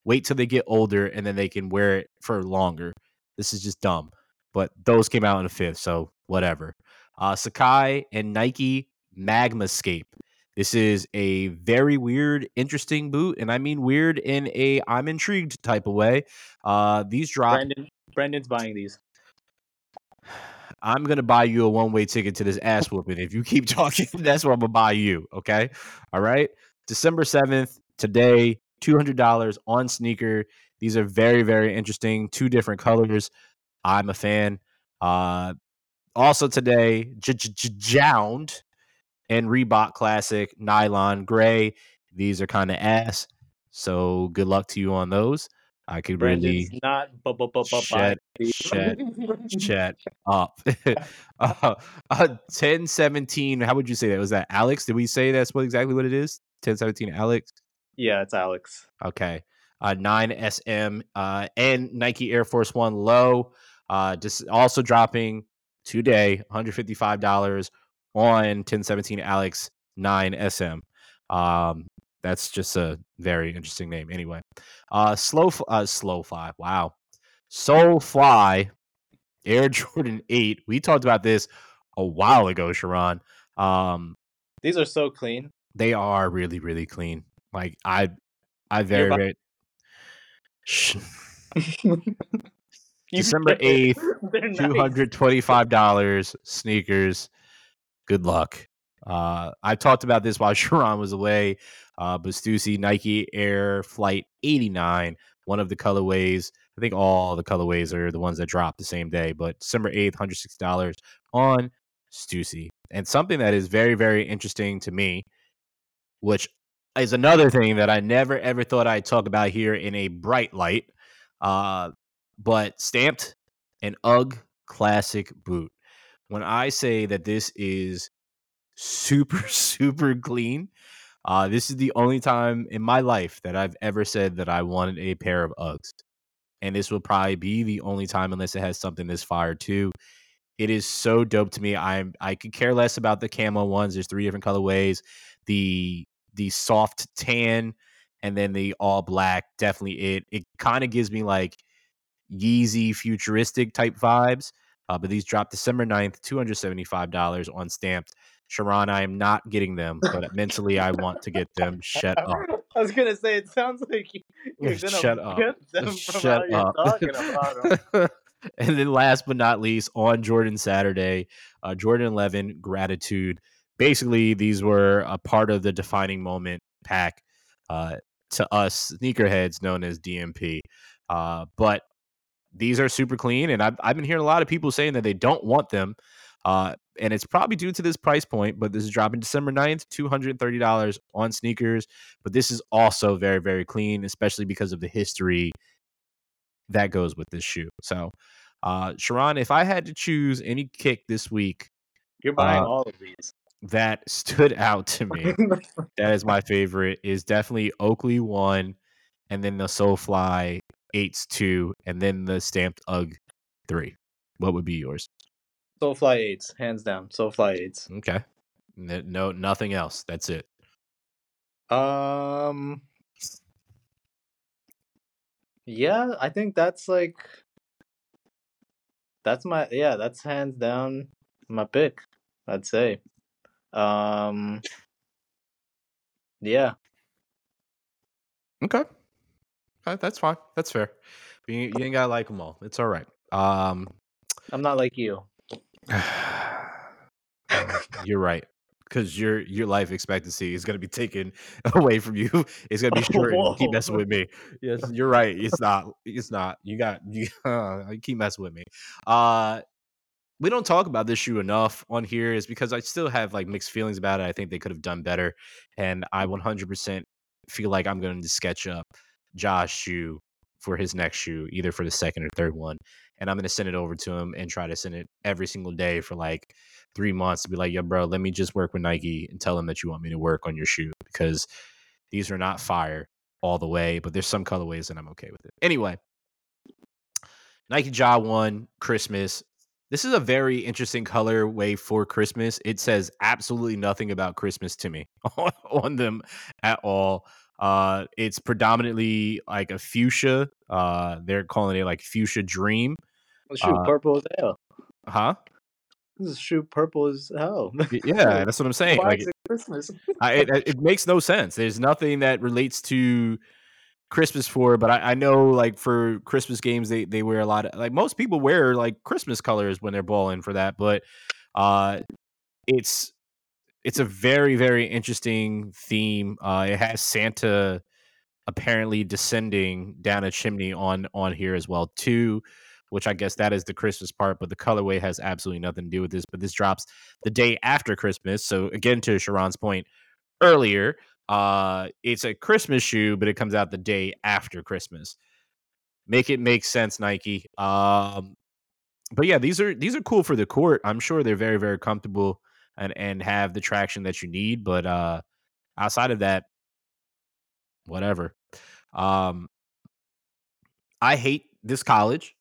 wait till they get older and then they can wear it for longer this is just dumb but those came out in the fifth so whatever uh sacai and nike magmascape this is a very weird, interesting boot, and I mean weird in a I'm intrigued type of way. Uh, these drop. Brandon, Brandon's buying these. I'm gonna buy you a one way ticket to this ass whooping. If you keep [LAUGHS] talking, that's what I'm gonna buy you. Okay, all right. December seventh, today, two hundred dollars on sneaker. These are very, very interesting. Two different colors. I'm a fan. Uh, also today, JJJJound and Reebok Classic Nylon Gray. These are kind of ass. So good luck to you on those. I could really not bu- bu- bu- Shut- shut- [LAUGHS] chat up. [LAUGHS] uh, uh, 1017. How would you say that? Was that ALYX? Did we say that's what exactly what it is? 1017 ALYX. Yeah, it's ALYX. Okay. Uh, 9SM uh, and Nike Air Force One low. Uh, just also dropping today, $155 on 1017 ALYX 9SM. Um, that's just a very interesting name. Anyway, uh, slow, uh, slow fly. Wow, Solefly, Air [LAUGHS] Jordan Eight. We talked about this a while ago, Sharon. Um, These are so clean. they are really, really clean. Like I, I very, very. [LAUGHS] December 8th, [LAUGHS] two hundred twenty-five dollars sneakers. Good luck. Uh, I talked about this while [LAUGHS] Sharon was away. Uh, Bastusi Nike Air Flight 89, one of the colorways. I think all the colorways are the ones that dropped the same day, but December 8th, $160 on Stussy. And something that is very, very interesting to me, which is another thing that I never ever thought I'd talk about here in a bright light. Uh, but Stampd an UGG classic boot. When I say that this is super, [LAUGHS] super clean, Uh, this is the only time in my life that I've ever said that I wanted a pair of Uggs. And this will probably be the only time unless it has something this fire too. It is so dope to me. I'm I could care less about the camo ones. There's three different colorways. The the soft tan and then the all black. Definitely it. It kind of gives me like Yeezy futuristic type vibes. Uh, but these drop December 9th, $275 on Stampd. Sharon, I am not getting them, but mentally I want to get them. [LAUGHS] Shut up. [LAUGHS] I was gonna say it sounds like you, you're [LAUGHS] gonna Shut up. get them from Shut how up. you're talking about them. and then last but not least, on Jordan Saturday, uh, Jordan 11 gratitude. Basically, these were a part of the defining moment pack uh, to us sneakerheads known as DMP. Uh, but these are super clean, and I've, I've been hearing a lot of people saying that they don't want them. Uh, and it's probably due to this price point, but this is dropping December 9th, $230 on sneakers. But this is also very, very clean, especially because of the history that goes with this shoe. So, uh, Sharon, if I had to choose any kick this week You're buying Uh, all of these. That stood [LAUGHS] out to me, that is my favorite, is definitely Oakley 1, and then the Solefly 8s 2, and then the Stampd UGG 3. What would be yours? Solefly eights, hands down. Solefly eights. Okay. No, nothing else. That's it. Um. Yeah, I think that's like. That's my yeah. That's hands down my pick. I'd say. Um. Yeah. Okay. Okay, that's fine. That's fair. You, you ain't gotta like them all. It's all right. Um, I'm not like you. [SIGHS] you're right because your your life expectancy is gonna be taken [LAUGHS] away from you. It's gonna be [LAUGHS] short. you keep messing with me. Yes, you're right. It's not. It's not. You got. You, [LAUGHS] you keep messing with me. Uh, we don't talk about this shoe enough on here is because I still have like mixed feelings about it. I think they could have done better, and I 100% feel like I'm going to sketch up Josh shoe for his next shoe, either for the second or third one, and I'm going to send it over to him and try to send it every single day for like three months to be like, yo, bro, let me just work with Nike and tell them that you want me to work on your shoe because these are not fire all the way, but there's some colorways and I'm okay with it. Anyway, Nike Ja One Christmas. This is a very interesting colorway for Christmas. It says absolutely nothing about Christmas to me [LAUGHS] on them at all. Uh, it's predominantly like a fuchsia. Uh, they're calling it like fuchsia dream. Shoot, Uh, purple as hell. Huh? This is shoot purple as hell. Yeah, [LAUGHS] that's what I'm saying. Why Like is it Christmas? I, it, it makes no sense. There's nothing that relates to Christmas for, but I, I know like for Christmas games they they wear a lot of like most people wear like Christmas colors when they're balling for that, but uh it's it's a very very interesting theme. Uh it has Santa apparently descending down a chimney on on here as well too which i guess that is the christmas part but the colorway has absolutely nothing to do with this but this drops the day after christmas so again to sharon's point earlier uh it's a christmas shoe but it comes out the day after christmas. Make it make sense nike um but yeah these are these are cool for the court. I'm sure they're very very comfortable and and have the traction that you need but uh outside of that whatever. Um I hate this college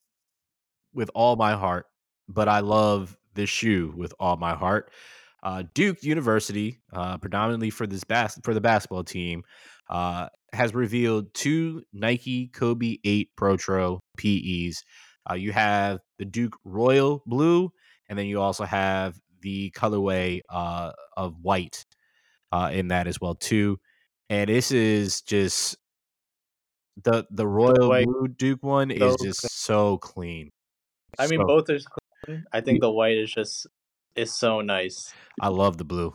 with all my heart, but I love this shoe with all my heart. Uh, Duke University, uh, predominantly for this bas- for the basketball team, uh, has revealed two Nike Kobe 8 Protro PEs. Uh, you have the Duke Royal Blue, and then you also have the colorway uh, of white uh, in that as well too. And this is just the the royal white- blue Duke one is just so clean. I mean, So- both are clean. I think the white is just is so nice. I love the blue.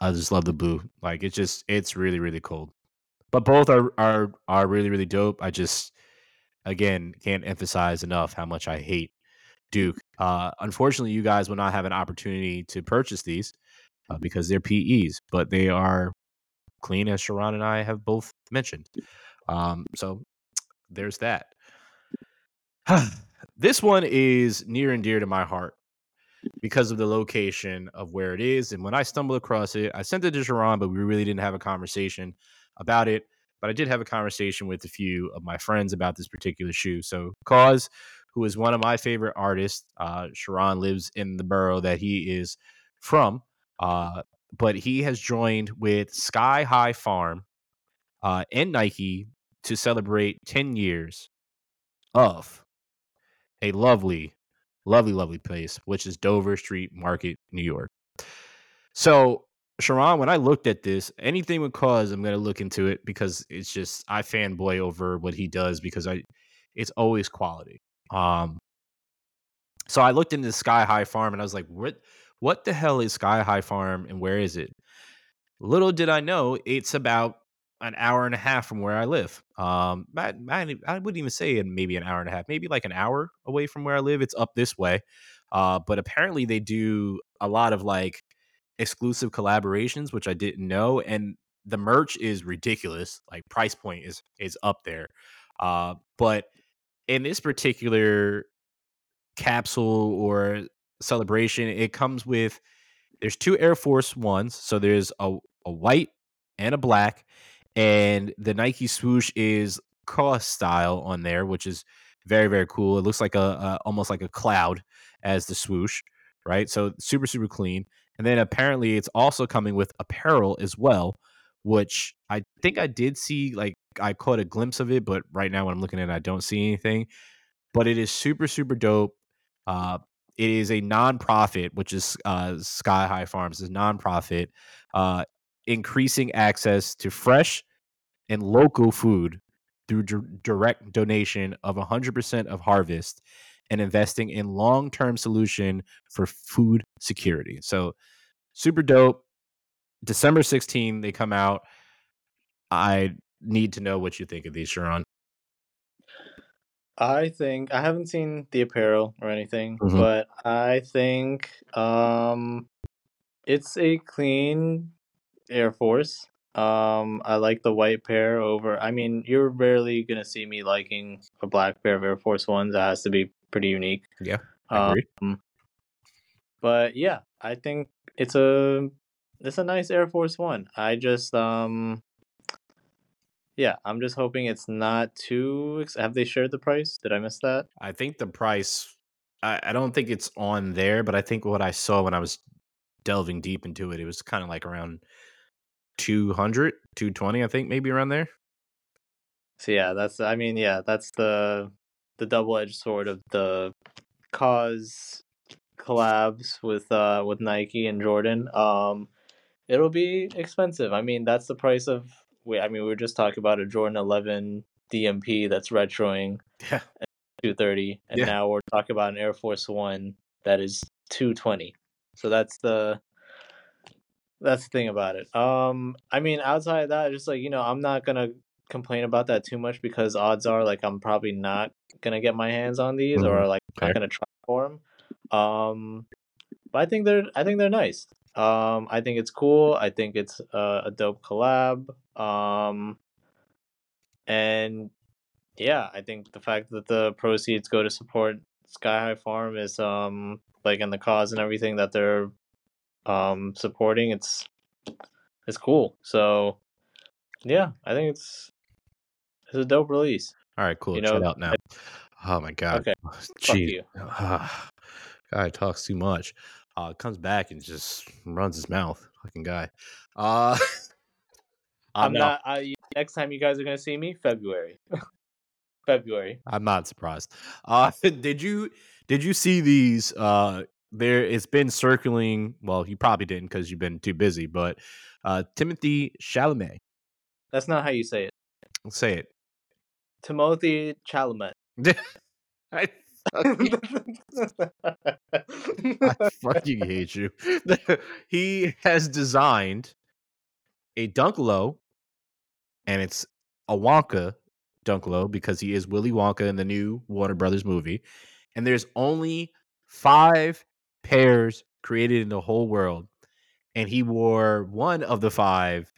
I just love the blue. Like it's just it's really really cold. But both are are are really really dope. I just again can't emphasize enough how much I hate Duke. Uh, unfortunately, you guys will not have an opportunity to purchase these uh, because they're PEs, but they are clean as Sharon and I have both mentioned. Um, so there's that. [SIGHS] this one is near and dear to my heart because of the location of where it is. And when I stumbled across it, I sent it to Sharon, but we really didn't have a conversation about it. But I did have a conversation with a few of my friends about this particular shoe. So, KAWS, who is one of my favorite artists, uh, Sharon lives in the borough that he is from, uh, but he has joined with Sky High Farm uh, and Nike to celebrate 10 years of a lovely, lovely, lovely place, which is Dover Street Market, New York. So, Sharon, when I looked at this, anything with KAWS, I'm going to look into it because it's just I fanboy over what he does because I, it's always quality. Um, so I looked into Sky High Farm and I was like, what, what the hell is Sky High Farm and where is it? Little did I know, it's about an hour and a half from where I live. Um, I, I, I wouldn't even say in maybe an hour and a half, maybe like an hour away from where I live. It's up this way. Uh, but apparently they do a lot of like exclusive collaborations, which I didn't know. And the merch is ridiculous. Like price point is is up there. Uh, but in this particular capsule or celebration, it comes with there's two Air Force Ones. So there's a, a white and a black, and the Nike swoosh is cross style on there, which is very very cool. It looks like a, a almost like a cloud as the swoosh, right? So super super clean. And then apparently it's also coming with apparel as well, which I think I did see like I caught a glimpse of it, but right now when I'm looking at it, I don't see anything. But it is super super dope. Uh, it is a nonprofit, which is uh, Sky High Farms is nonprofit, uh, increasing access to fresh and local food through d- direct donation of 100% of harvest and investing in long-term solution for food security. So super dope. December 16, they come out. I need to know what you think of these, Sharon. I think I haven't seen the apparel or anything, mm-hmm. but I think um it's a clean Air Force. Um I like the white pair over I mean, you're rarely gonna see me liking a black pair of Air Force Ones. That has to be pretty unique. Yeah. I agree. Um, but yeah, I think it's a it's a nice Air Force One. I just um yeah, I'm just hoping it's not too. Ex- Have they shared the price? Did I miss that? I think the price. I, I don't think it's on there, but I think what I saw when I was delving deep into it, it was kind of like around 200, 220, I think, maybe around there. So yeah, that's. I mean, yeah, that's the the double edged sword of the KAWS collabs with uh with Nike and Jordan. Um, it'll be expensive. I mean, that's the price of we I mean we were just talking about a Jordan 11 DMP that's retroing yeah 230 and yeah. now we're talking about an Air Force 1 that is 220. So that's the that's the thing about it. Um I mean outside of that just like you know I'm not going to complain about that too much because odds are like I'm probably not going to get my hands on these mm-hmm. or like okay. not going to try for them. Um but I think they're I think they're nice. Um, I think it's cool. I think it's a, a dope collab. Um, and yeah, I think the fact that the proceeds go to support Sky High Farm is um like in the cause and everything that they're um supporting. It's it's cool. So yeah, I think it's it's a dope release. All right, cool. You know, Check out now. Oh my god. Okay. [SIGHS] Jeez. Guy talks too much uh, comes back and just runs his mouth. Fucking guy. Uh, [LAUGHS] I'm no. not. I, next time you guys are gonna see me, February. [LAUGHS] February. I'm not surprised. Uh, [LAUGHS] did you did you see these? Uh, there, it's been circling. Well, you probably didn't because you've been too busy. But uh, Timothy Chalamet. That's not how you say it. Say it. Timothy Chalamet. I [LAUGHS] I fucking [LAUGHS] hate you. [LAUGHS] he has designed a dunk low, and it's a Wonka dunk low because he is Willy Wonka in the new Warner Brothers movie. And there's only five pairs created in the whole world. And he wore one of the five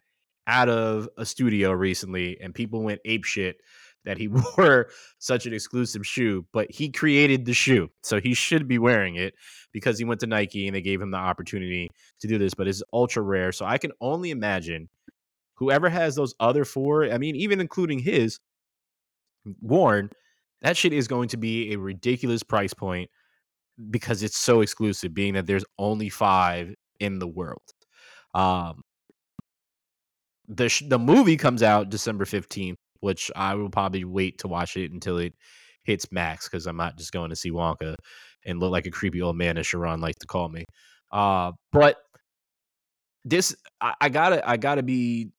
out of a studio recently, and people went ape shit that he [LAUGHS] wore such an exclusive shoe, but he created the shoe. So he should be wearing it because he went to Nike and they gave him the opportunity to do this, but it's ultra rare. So I can only imagine whoever has those other four, I mean, even including his worn, that shit is going to be a ridiculous price point because it's so exclusive, being that there's only five in the world. Um, the sh- the movie comes out December fifteenth, which I will probably wait to watch it until it hits max because I'm not just going to see Wonka and look like a creepy old man, as Sharon likes to call me. Uh, but this, I, I, gotta, I gotta be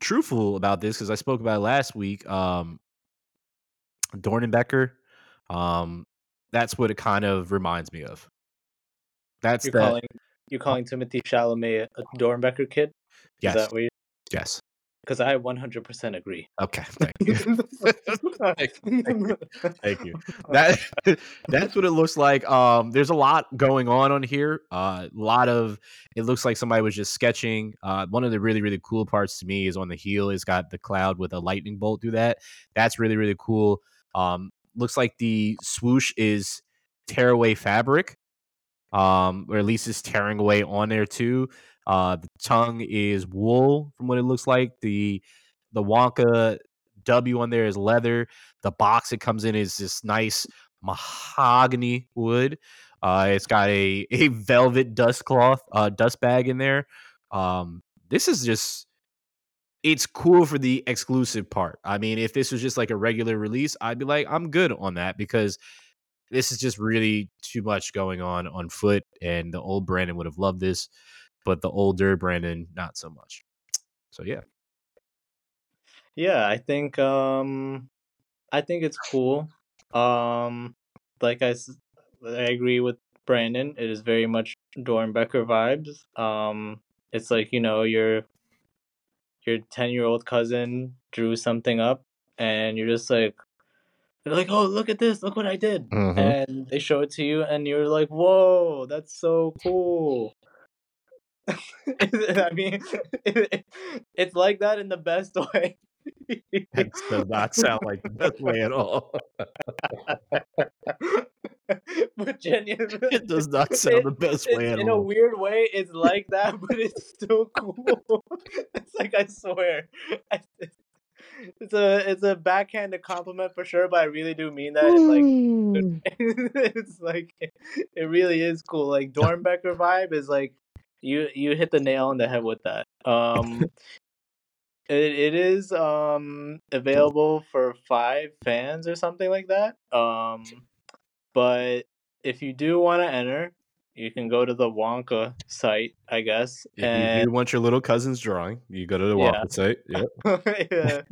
truthful about this because I spoke about last week. Um, Doernbecher, um, that's what it kind of reminds me of. That's you're that, calling you're calling Timothy Chalamet a Doernbecher kid. Yes. Is that what you Yes. Because I 100% agree. Okay. [LAUGHS] [LAUGHS] Thank you. thank, you. thank [LAUGHS] you. That that's what it looks like. Um, there's a lot going on on here. A uh, lot of it looks like somebody was just sketching. Uh, one of the really really cool parts to me is on the heel. It's got the cloud with a lightning bolt through that. That's really really cool. Um, looks like the swoosh is tearaway fabric um, or at least it's tearing away on there too. Uh, the tongue is wool from what it looks like. The the Wonka W on there is leather. The box it comes in is this nice mahogany wood. Uh, it's got a [LAUGHS] a velvet dust cloth, uh, dust bag in there. Um, this is just it's cool for the exclusive part. I mean, if this was just like a regular release, I'd be like, I'm good on that because this is just really too much going on on foot. And the old Brandon would have loved this, but the older Brandon, not so much. So yeah. Yeah, I think um I think it's cool. Um like I I agree with Brandon. It is very much Doernbecher vibes. Um it's like, you know, your your 10-year-old cousin drew something up and you're just like they're like, "Oh, look at this! Look what I did!" Mm-hmm. And they show it to you, and you're like, "Whoa, that's so cool!" [LAUGHS] I mean, it, [LAUGHS] it's like that in the best [LAUGHS] way. that does not sound like the best way at all. [LAUGHS] [LAUGHS] it does not [LAUGHS] sound it, the best way at in all. In a weird way, it's like that, but it's still cool. it's like I swear, it's a it's a backhanded compliment for sure, but I really do mean that. It's like it's like it really is cool. Like Doernbecher vibe is like you you hit the nail on the head with that. Um, it it is um available for five fans or something like that. Um, but if you do want to enter, you can go to the Wonka site, I guess. If and... you want your little cousin's drawing, you go to the Wonka yeah. site. [LAUGHS] Yep. yeah.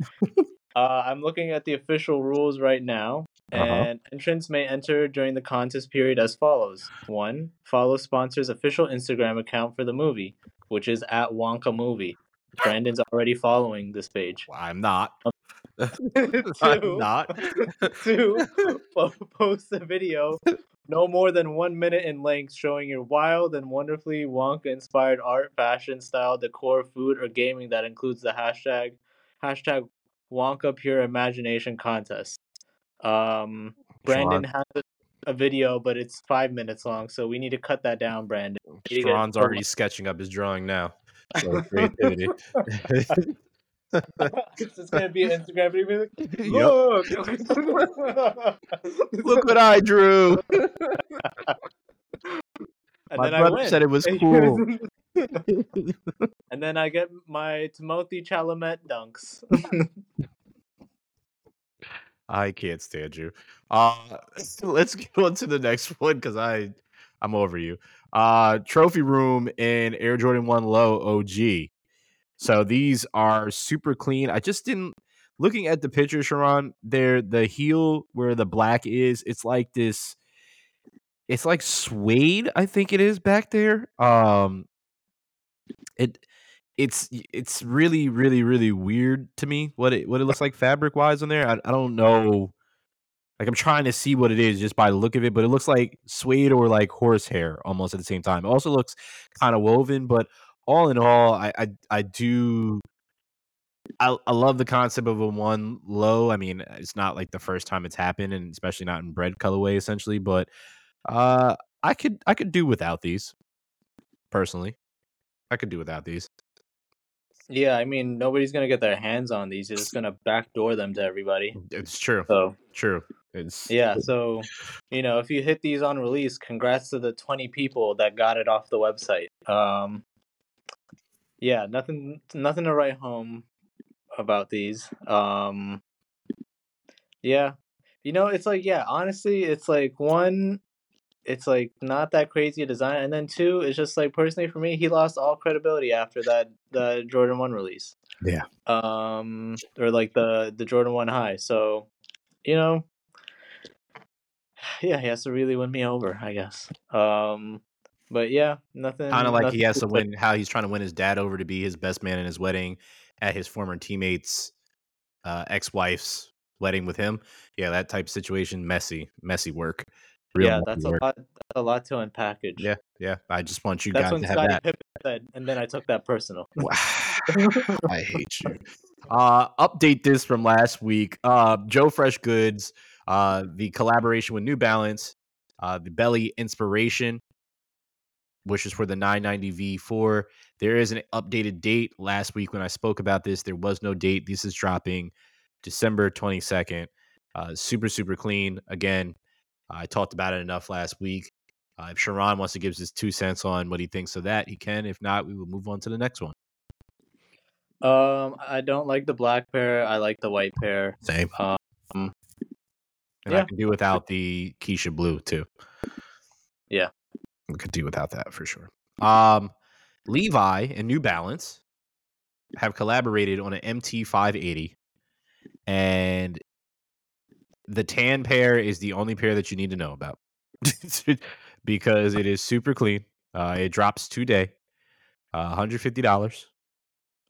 [LAUGHS] uh, I'm looking at the official rules right now, uh-huh. and uh-huh. entrants may enter during the contest period as follows: one, follow sponsor's official Instagram account for the movie, which is at Wonka Movie. Brandon's already following this page. Well, I'm not. [LAUGHS] [LAUGHS] I'm not. [LAUGHS] two, post a video no more than one minute in length showing your wild and wonderfully Wonka inspired art, fashion, style, decor, food, or gaming that includes the hashtag hashtag Wonka Pure Imagination Contest. Um, Brandon has a video, but it's five minutes long, so we need to cut that down, Brandon. Sean's already sketching up his drawing now. So creativity. [LAUGHS] it's gonna be an Instagram video. Like, [LAUGHS] Look, [LAUGHS] look what I drew. and my then brother said it was cool. and then I get my Timothy Chalamet dunks. I can't stand you. Uh, let's get on to the next one because I I'm over you. Uh, trophy room in Air Jordan One Low OG. So these are super clean. I just didn't looking at the picture, Sharon, there the heel where the black is, it's like this it's like suede, I think it is back there. Um it it's it's really, really, really weird to me what it what it looks like fabric wise on there. I, I don't know. Like I'm trying to see what it is just by the look of it, but it looks like suede or like horsehair almost at the same time. It also looks kind of woven, but all in all, I, I I do I, I love the concept of a one low. I mean, it's not like the first time it's happened, and especially not in bread colorway, essentially. But uh, I could I could do without these personally. I could do without these. Yeah, I mean nobody's gonna get their hands on these. You're just gonna backdoor them to everybody. It's true. So True. It's yeah, so you know if you hit these on release, congrats to the 20 people that got it off the website. Um, yeah, nothing nothing to write home about these. Um, yeah, you know it's like yeah, honestly, it's like one it's like not that crazy a design, and then two, it's just like personally for me, he lost all credibility after that the Jordan One release. Yeah. Um, or like the the Jordan One High. So, you know, [SIGHS] yeah, he has to really win me over, I guess. Um, but yeah, nothing. Kind of like he has to win. How he's trying to win his dad over to be his best man in his wedding at his former teammates' uh, ex-wife's wedding with him. Yeah, that type of situation. Messy, messy work. Real Yeah, that's a work. lot. That's a lot to unpackage. Yeah, yeah. I just want you That's guys to have Scottie that. Pippen said, and then I took that personal. Wow. [SIGHS] I hate you. Uh, update this from last week. Uh, Joe Freshgoods, uh, the collaboration with New Balance, uh, the Belly Inspiration, which is for the 990 V4. There is an updated date. Last week when I spoke about this, there was no date. This is dropping December 22nd. Uh, super, super clean. Again, I talked about it enough last week. Uh, if Sharon wants to give his two cents on what he thinks of that, he can. If not, we will move on to the next one. Um, I don't like the black pair. I like the white pair. Same. Um, and I can do without the Keisha Blue too. Yeah. Could do without that for sure. Um, Levi and New Balance have collaborated on an MT580, and the tan pair is the only pair that you need to know about [LAUGHS] because it is super clean. Uh, it drops today, uh, $150,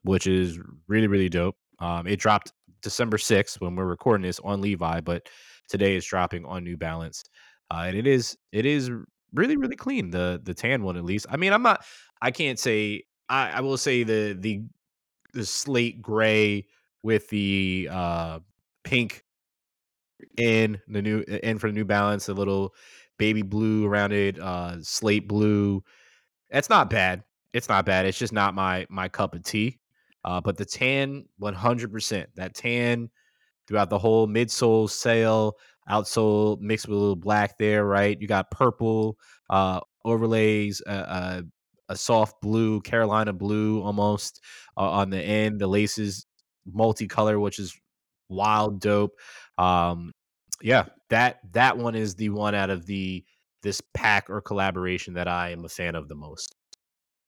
which is really, really dope. Um, it dropped December 6th when we're recording this on Levi, but today is dropping on New Balance. Uh, and it is it is really, really clean. The the tan one at least. I mean, I'm not I can't say I, I will say the the the slate gray with the uh pink in the new in for the New Balance, a little baby blue around it, uh slate blue. It's not bad. It's not bad. It's just not my my cup of tea. Uh, but the tan, 100%. That tan throughout the whole midsole sail, outsole mixed with a little black there, right? You got purple uh, overlays, uh, uh, a soft blue, Carolina blue almost uh, on the end. The laces multicolor, which is wild dope. Um, yeah, that that one is the one out of the this pack or collaboration that I am a fan of the most.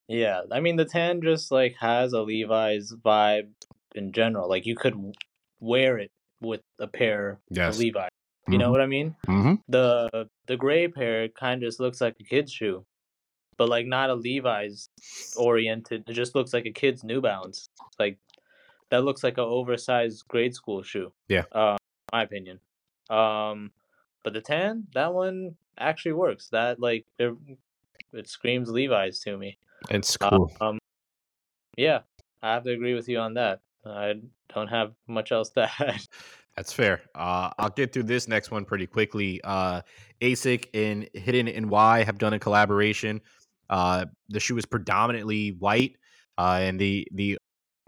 Yeah, I mean the tan just like has a Levi's vibe in general. Like you could wear it with a pair Yes. of Levi's. You know what I mean? Mm-hmm. The the gray pair kind of just looks like a kid's shoe, but like not a Levi's oriented. It just looks like a kid's New Balance. Like that looks like an oversized grade school shoe. Yeah. Uh, my opinion. Um, but the tan, that one actually works. That like it, it screams Levi's to me. It's Uh. Um, yeah, I have to agree with you on that. I don't have much else to [LAUGHS] add. That's fair. Uh, I'll get through this next one pretty quickly. Uh, ASIC and Hidden NY have done a collaboration. Uh, the shoe is predominantly white, uh, and the the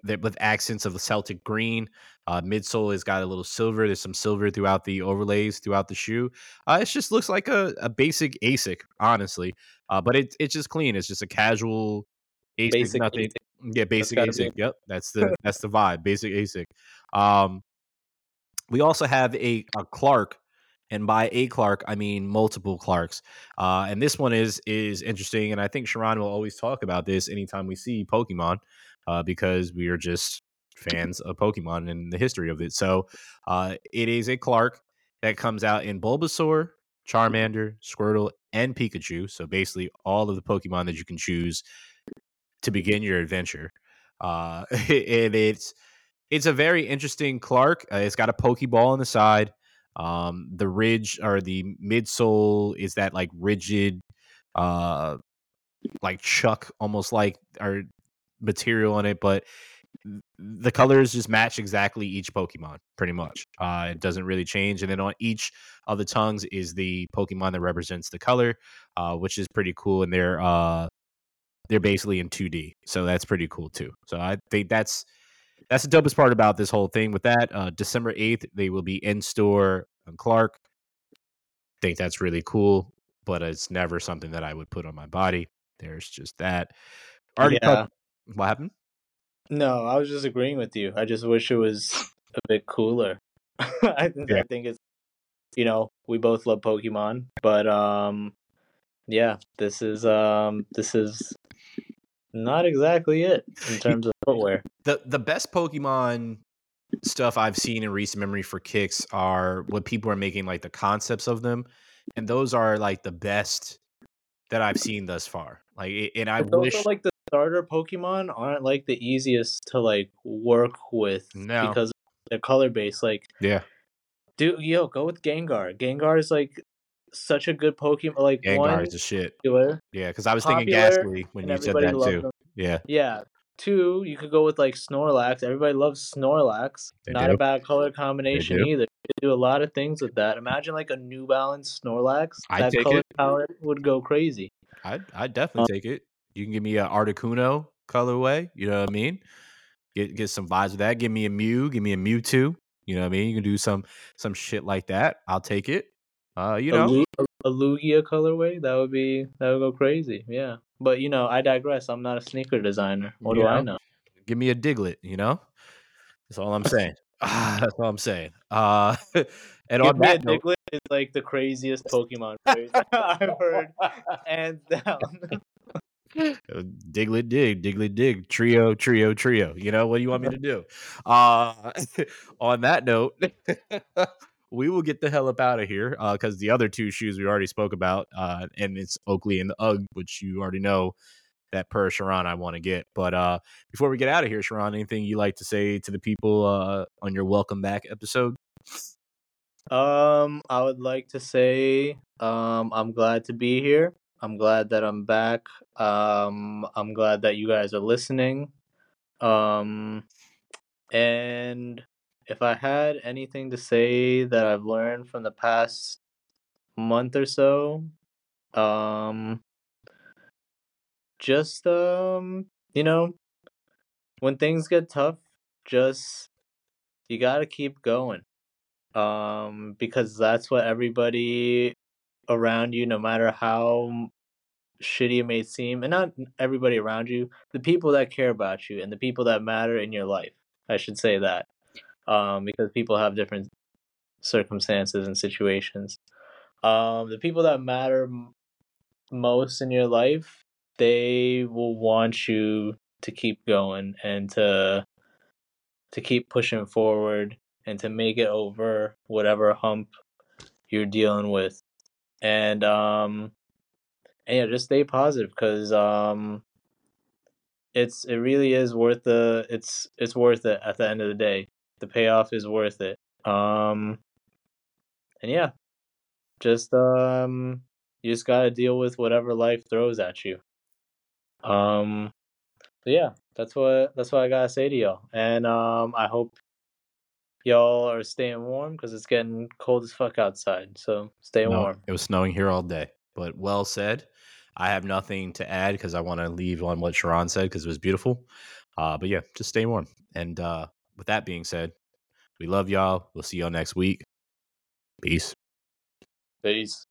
the, with accents of the Celtic green. Uh, midsole has got a little silver. There's some silver throughout the overlays throughout the shoe. Uh, it just looks like a, a basic ASIC, honestly. Uh, but it's it's just clean. It's just a casual ASIC. Basic nothing. ASIC. Yeah, basic ASIC. be- Yep, that's the [LAUGHS] that's the vibe. Basic ASIC. Um, we also have a, a Clark, and by a Clark I mean multiple Clarks. Uh, and this one is is interesting, and I think Sharon will always talk about this anytime we see Pokemon, uh, because we are just fans of Pokemon and the history of it. So uh, it is a Clark that comes out in Bulbasaur, Charmander, Squirtle, and Pikachu. So basically, all of the Pokemon that you can choose to begin your adventure. Uh, [LAUGHS] and it's it's a very interesting Clark. Uh, it's got a Pokeball on the side. Um, the ridge or the midsole is that like rigid, uh, like chuck almost like or material on it, but the colors just match exactly each Pokemon, pretty much. Uh, it doesn't really change. And then on each of the tongues is the Pokemon that represents the color, uh, which is pretty cool. And they're uh, they're basically in 2D, so that's pretty cool too. So I think that's that's the dopest part about this whole thing. With that, uh, December 8th, they will be in store on Clark. I Think that's really cool, but it's never something that I would put on my body. There's just that. Already Yeah. talked- what happened? No, I was just agreeing with you. I just wish it was a bit cooler. [LAUGHS] I think Yeah. I think it's you know, we both love Pokemon, but um yeah, this is um this is not exactly it in terms of footwear. the the best Pokemon stuff I've seen in recent memory for kicks are what people are making like the concepts of them, and those are like the best that I've seen thus far. Like, and I It's wish like the starter Pokemon aren't like the easiest to like work with No. because they're color based. Like yeah, dude, yo, go with Gengar. Gengar is like such a good Pokemon. Like Gengar one, is a shit. popular, Yeah, because I was thinking Popular, Gastly when you said that too. them. Yeah, Yeah. Two, you could go with like Snorlax. Everybody loves Snorlax. They Not do. a bad color combination either. You could do a lot of things with that. Imagine like a New Balance Snorlax. I'd that color it. palette would go crazy. I'd I'd definitely um take it. You can give me a Articuno colorway. You know what I mean? Get get some vibes with that. Give me a Mew. Give me a Mewtwo. You know what I mean? You can do some some shit like that. I'll take it. Uh, you know, a Lugia colorway, that would be that would go crazy. Yeah. But you know, I digress. I'm not a sneaker designer. What do. I know? give me a Diglett. You know, that's all I'm [LAUGHS] saying. Ah, that's all I'm saying. Uh, [LAUGHS] and Give on that note, Diglett is like the craziest Pokemon [LAUGHS] I've heard, hands down. Uh, Diglett dig, Diglett dig, trio, trio, trio. You know, what do you want me to do? Uh on that note, we will get the hell up out of here because the other two shoes we already spoke about, uh, and it's Oakley and the UGG, which you already know that per Sharon I want to get. But uh before we get out of here, Sharon, anything you like to say to the people uh on your welcome back episode? Um, I would like to say, um, I'm glad to be here. I'm glad that I'm back. Um, I'm glad that you guys are listening. Um, and if I had anything to say that I've learned from the past month or so, um, just um, you know, when things get tough, just you gotta keep going um because that's what everybody around you no matter how shitty it may seem and not everybody around you the people that care about you and the people that matter in your life i should say that um because people have different circumstances and situations. Um the people that matter most in your life they will want you to keep going and to to keep pushing forward and to make it over whatever hump you're dealing with. And um and yeah just stay positive because um it's it really is worth the it's it's worth it at the end of the day the payoff is worth it um and yeah just um you just gotta deal with whatever life throws at you um but yeah that's what that's what i gotta say to y'all and um i hope y'all are staying warm because it's getting cold as fuck outside so stay No, warm It was snowing here all day, but well said. I have nothing to add because I want to leave on what Sharon said because it was beautiful. Uh, but yeah, just stay warm. And uh, with that being said, we love y'all. We'll see y'all next week. Peace. peace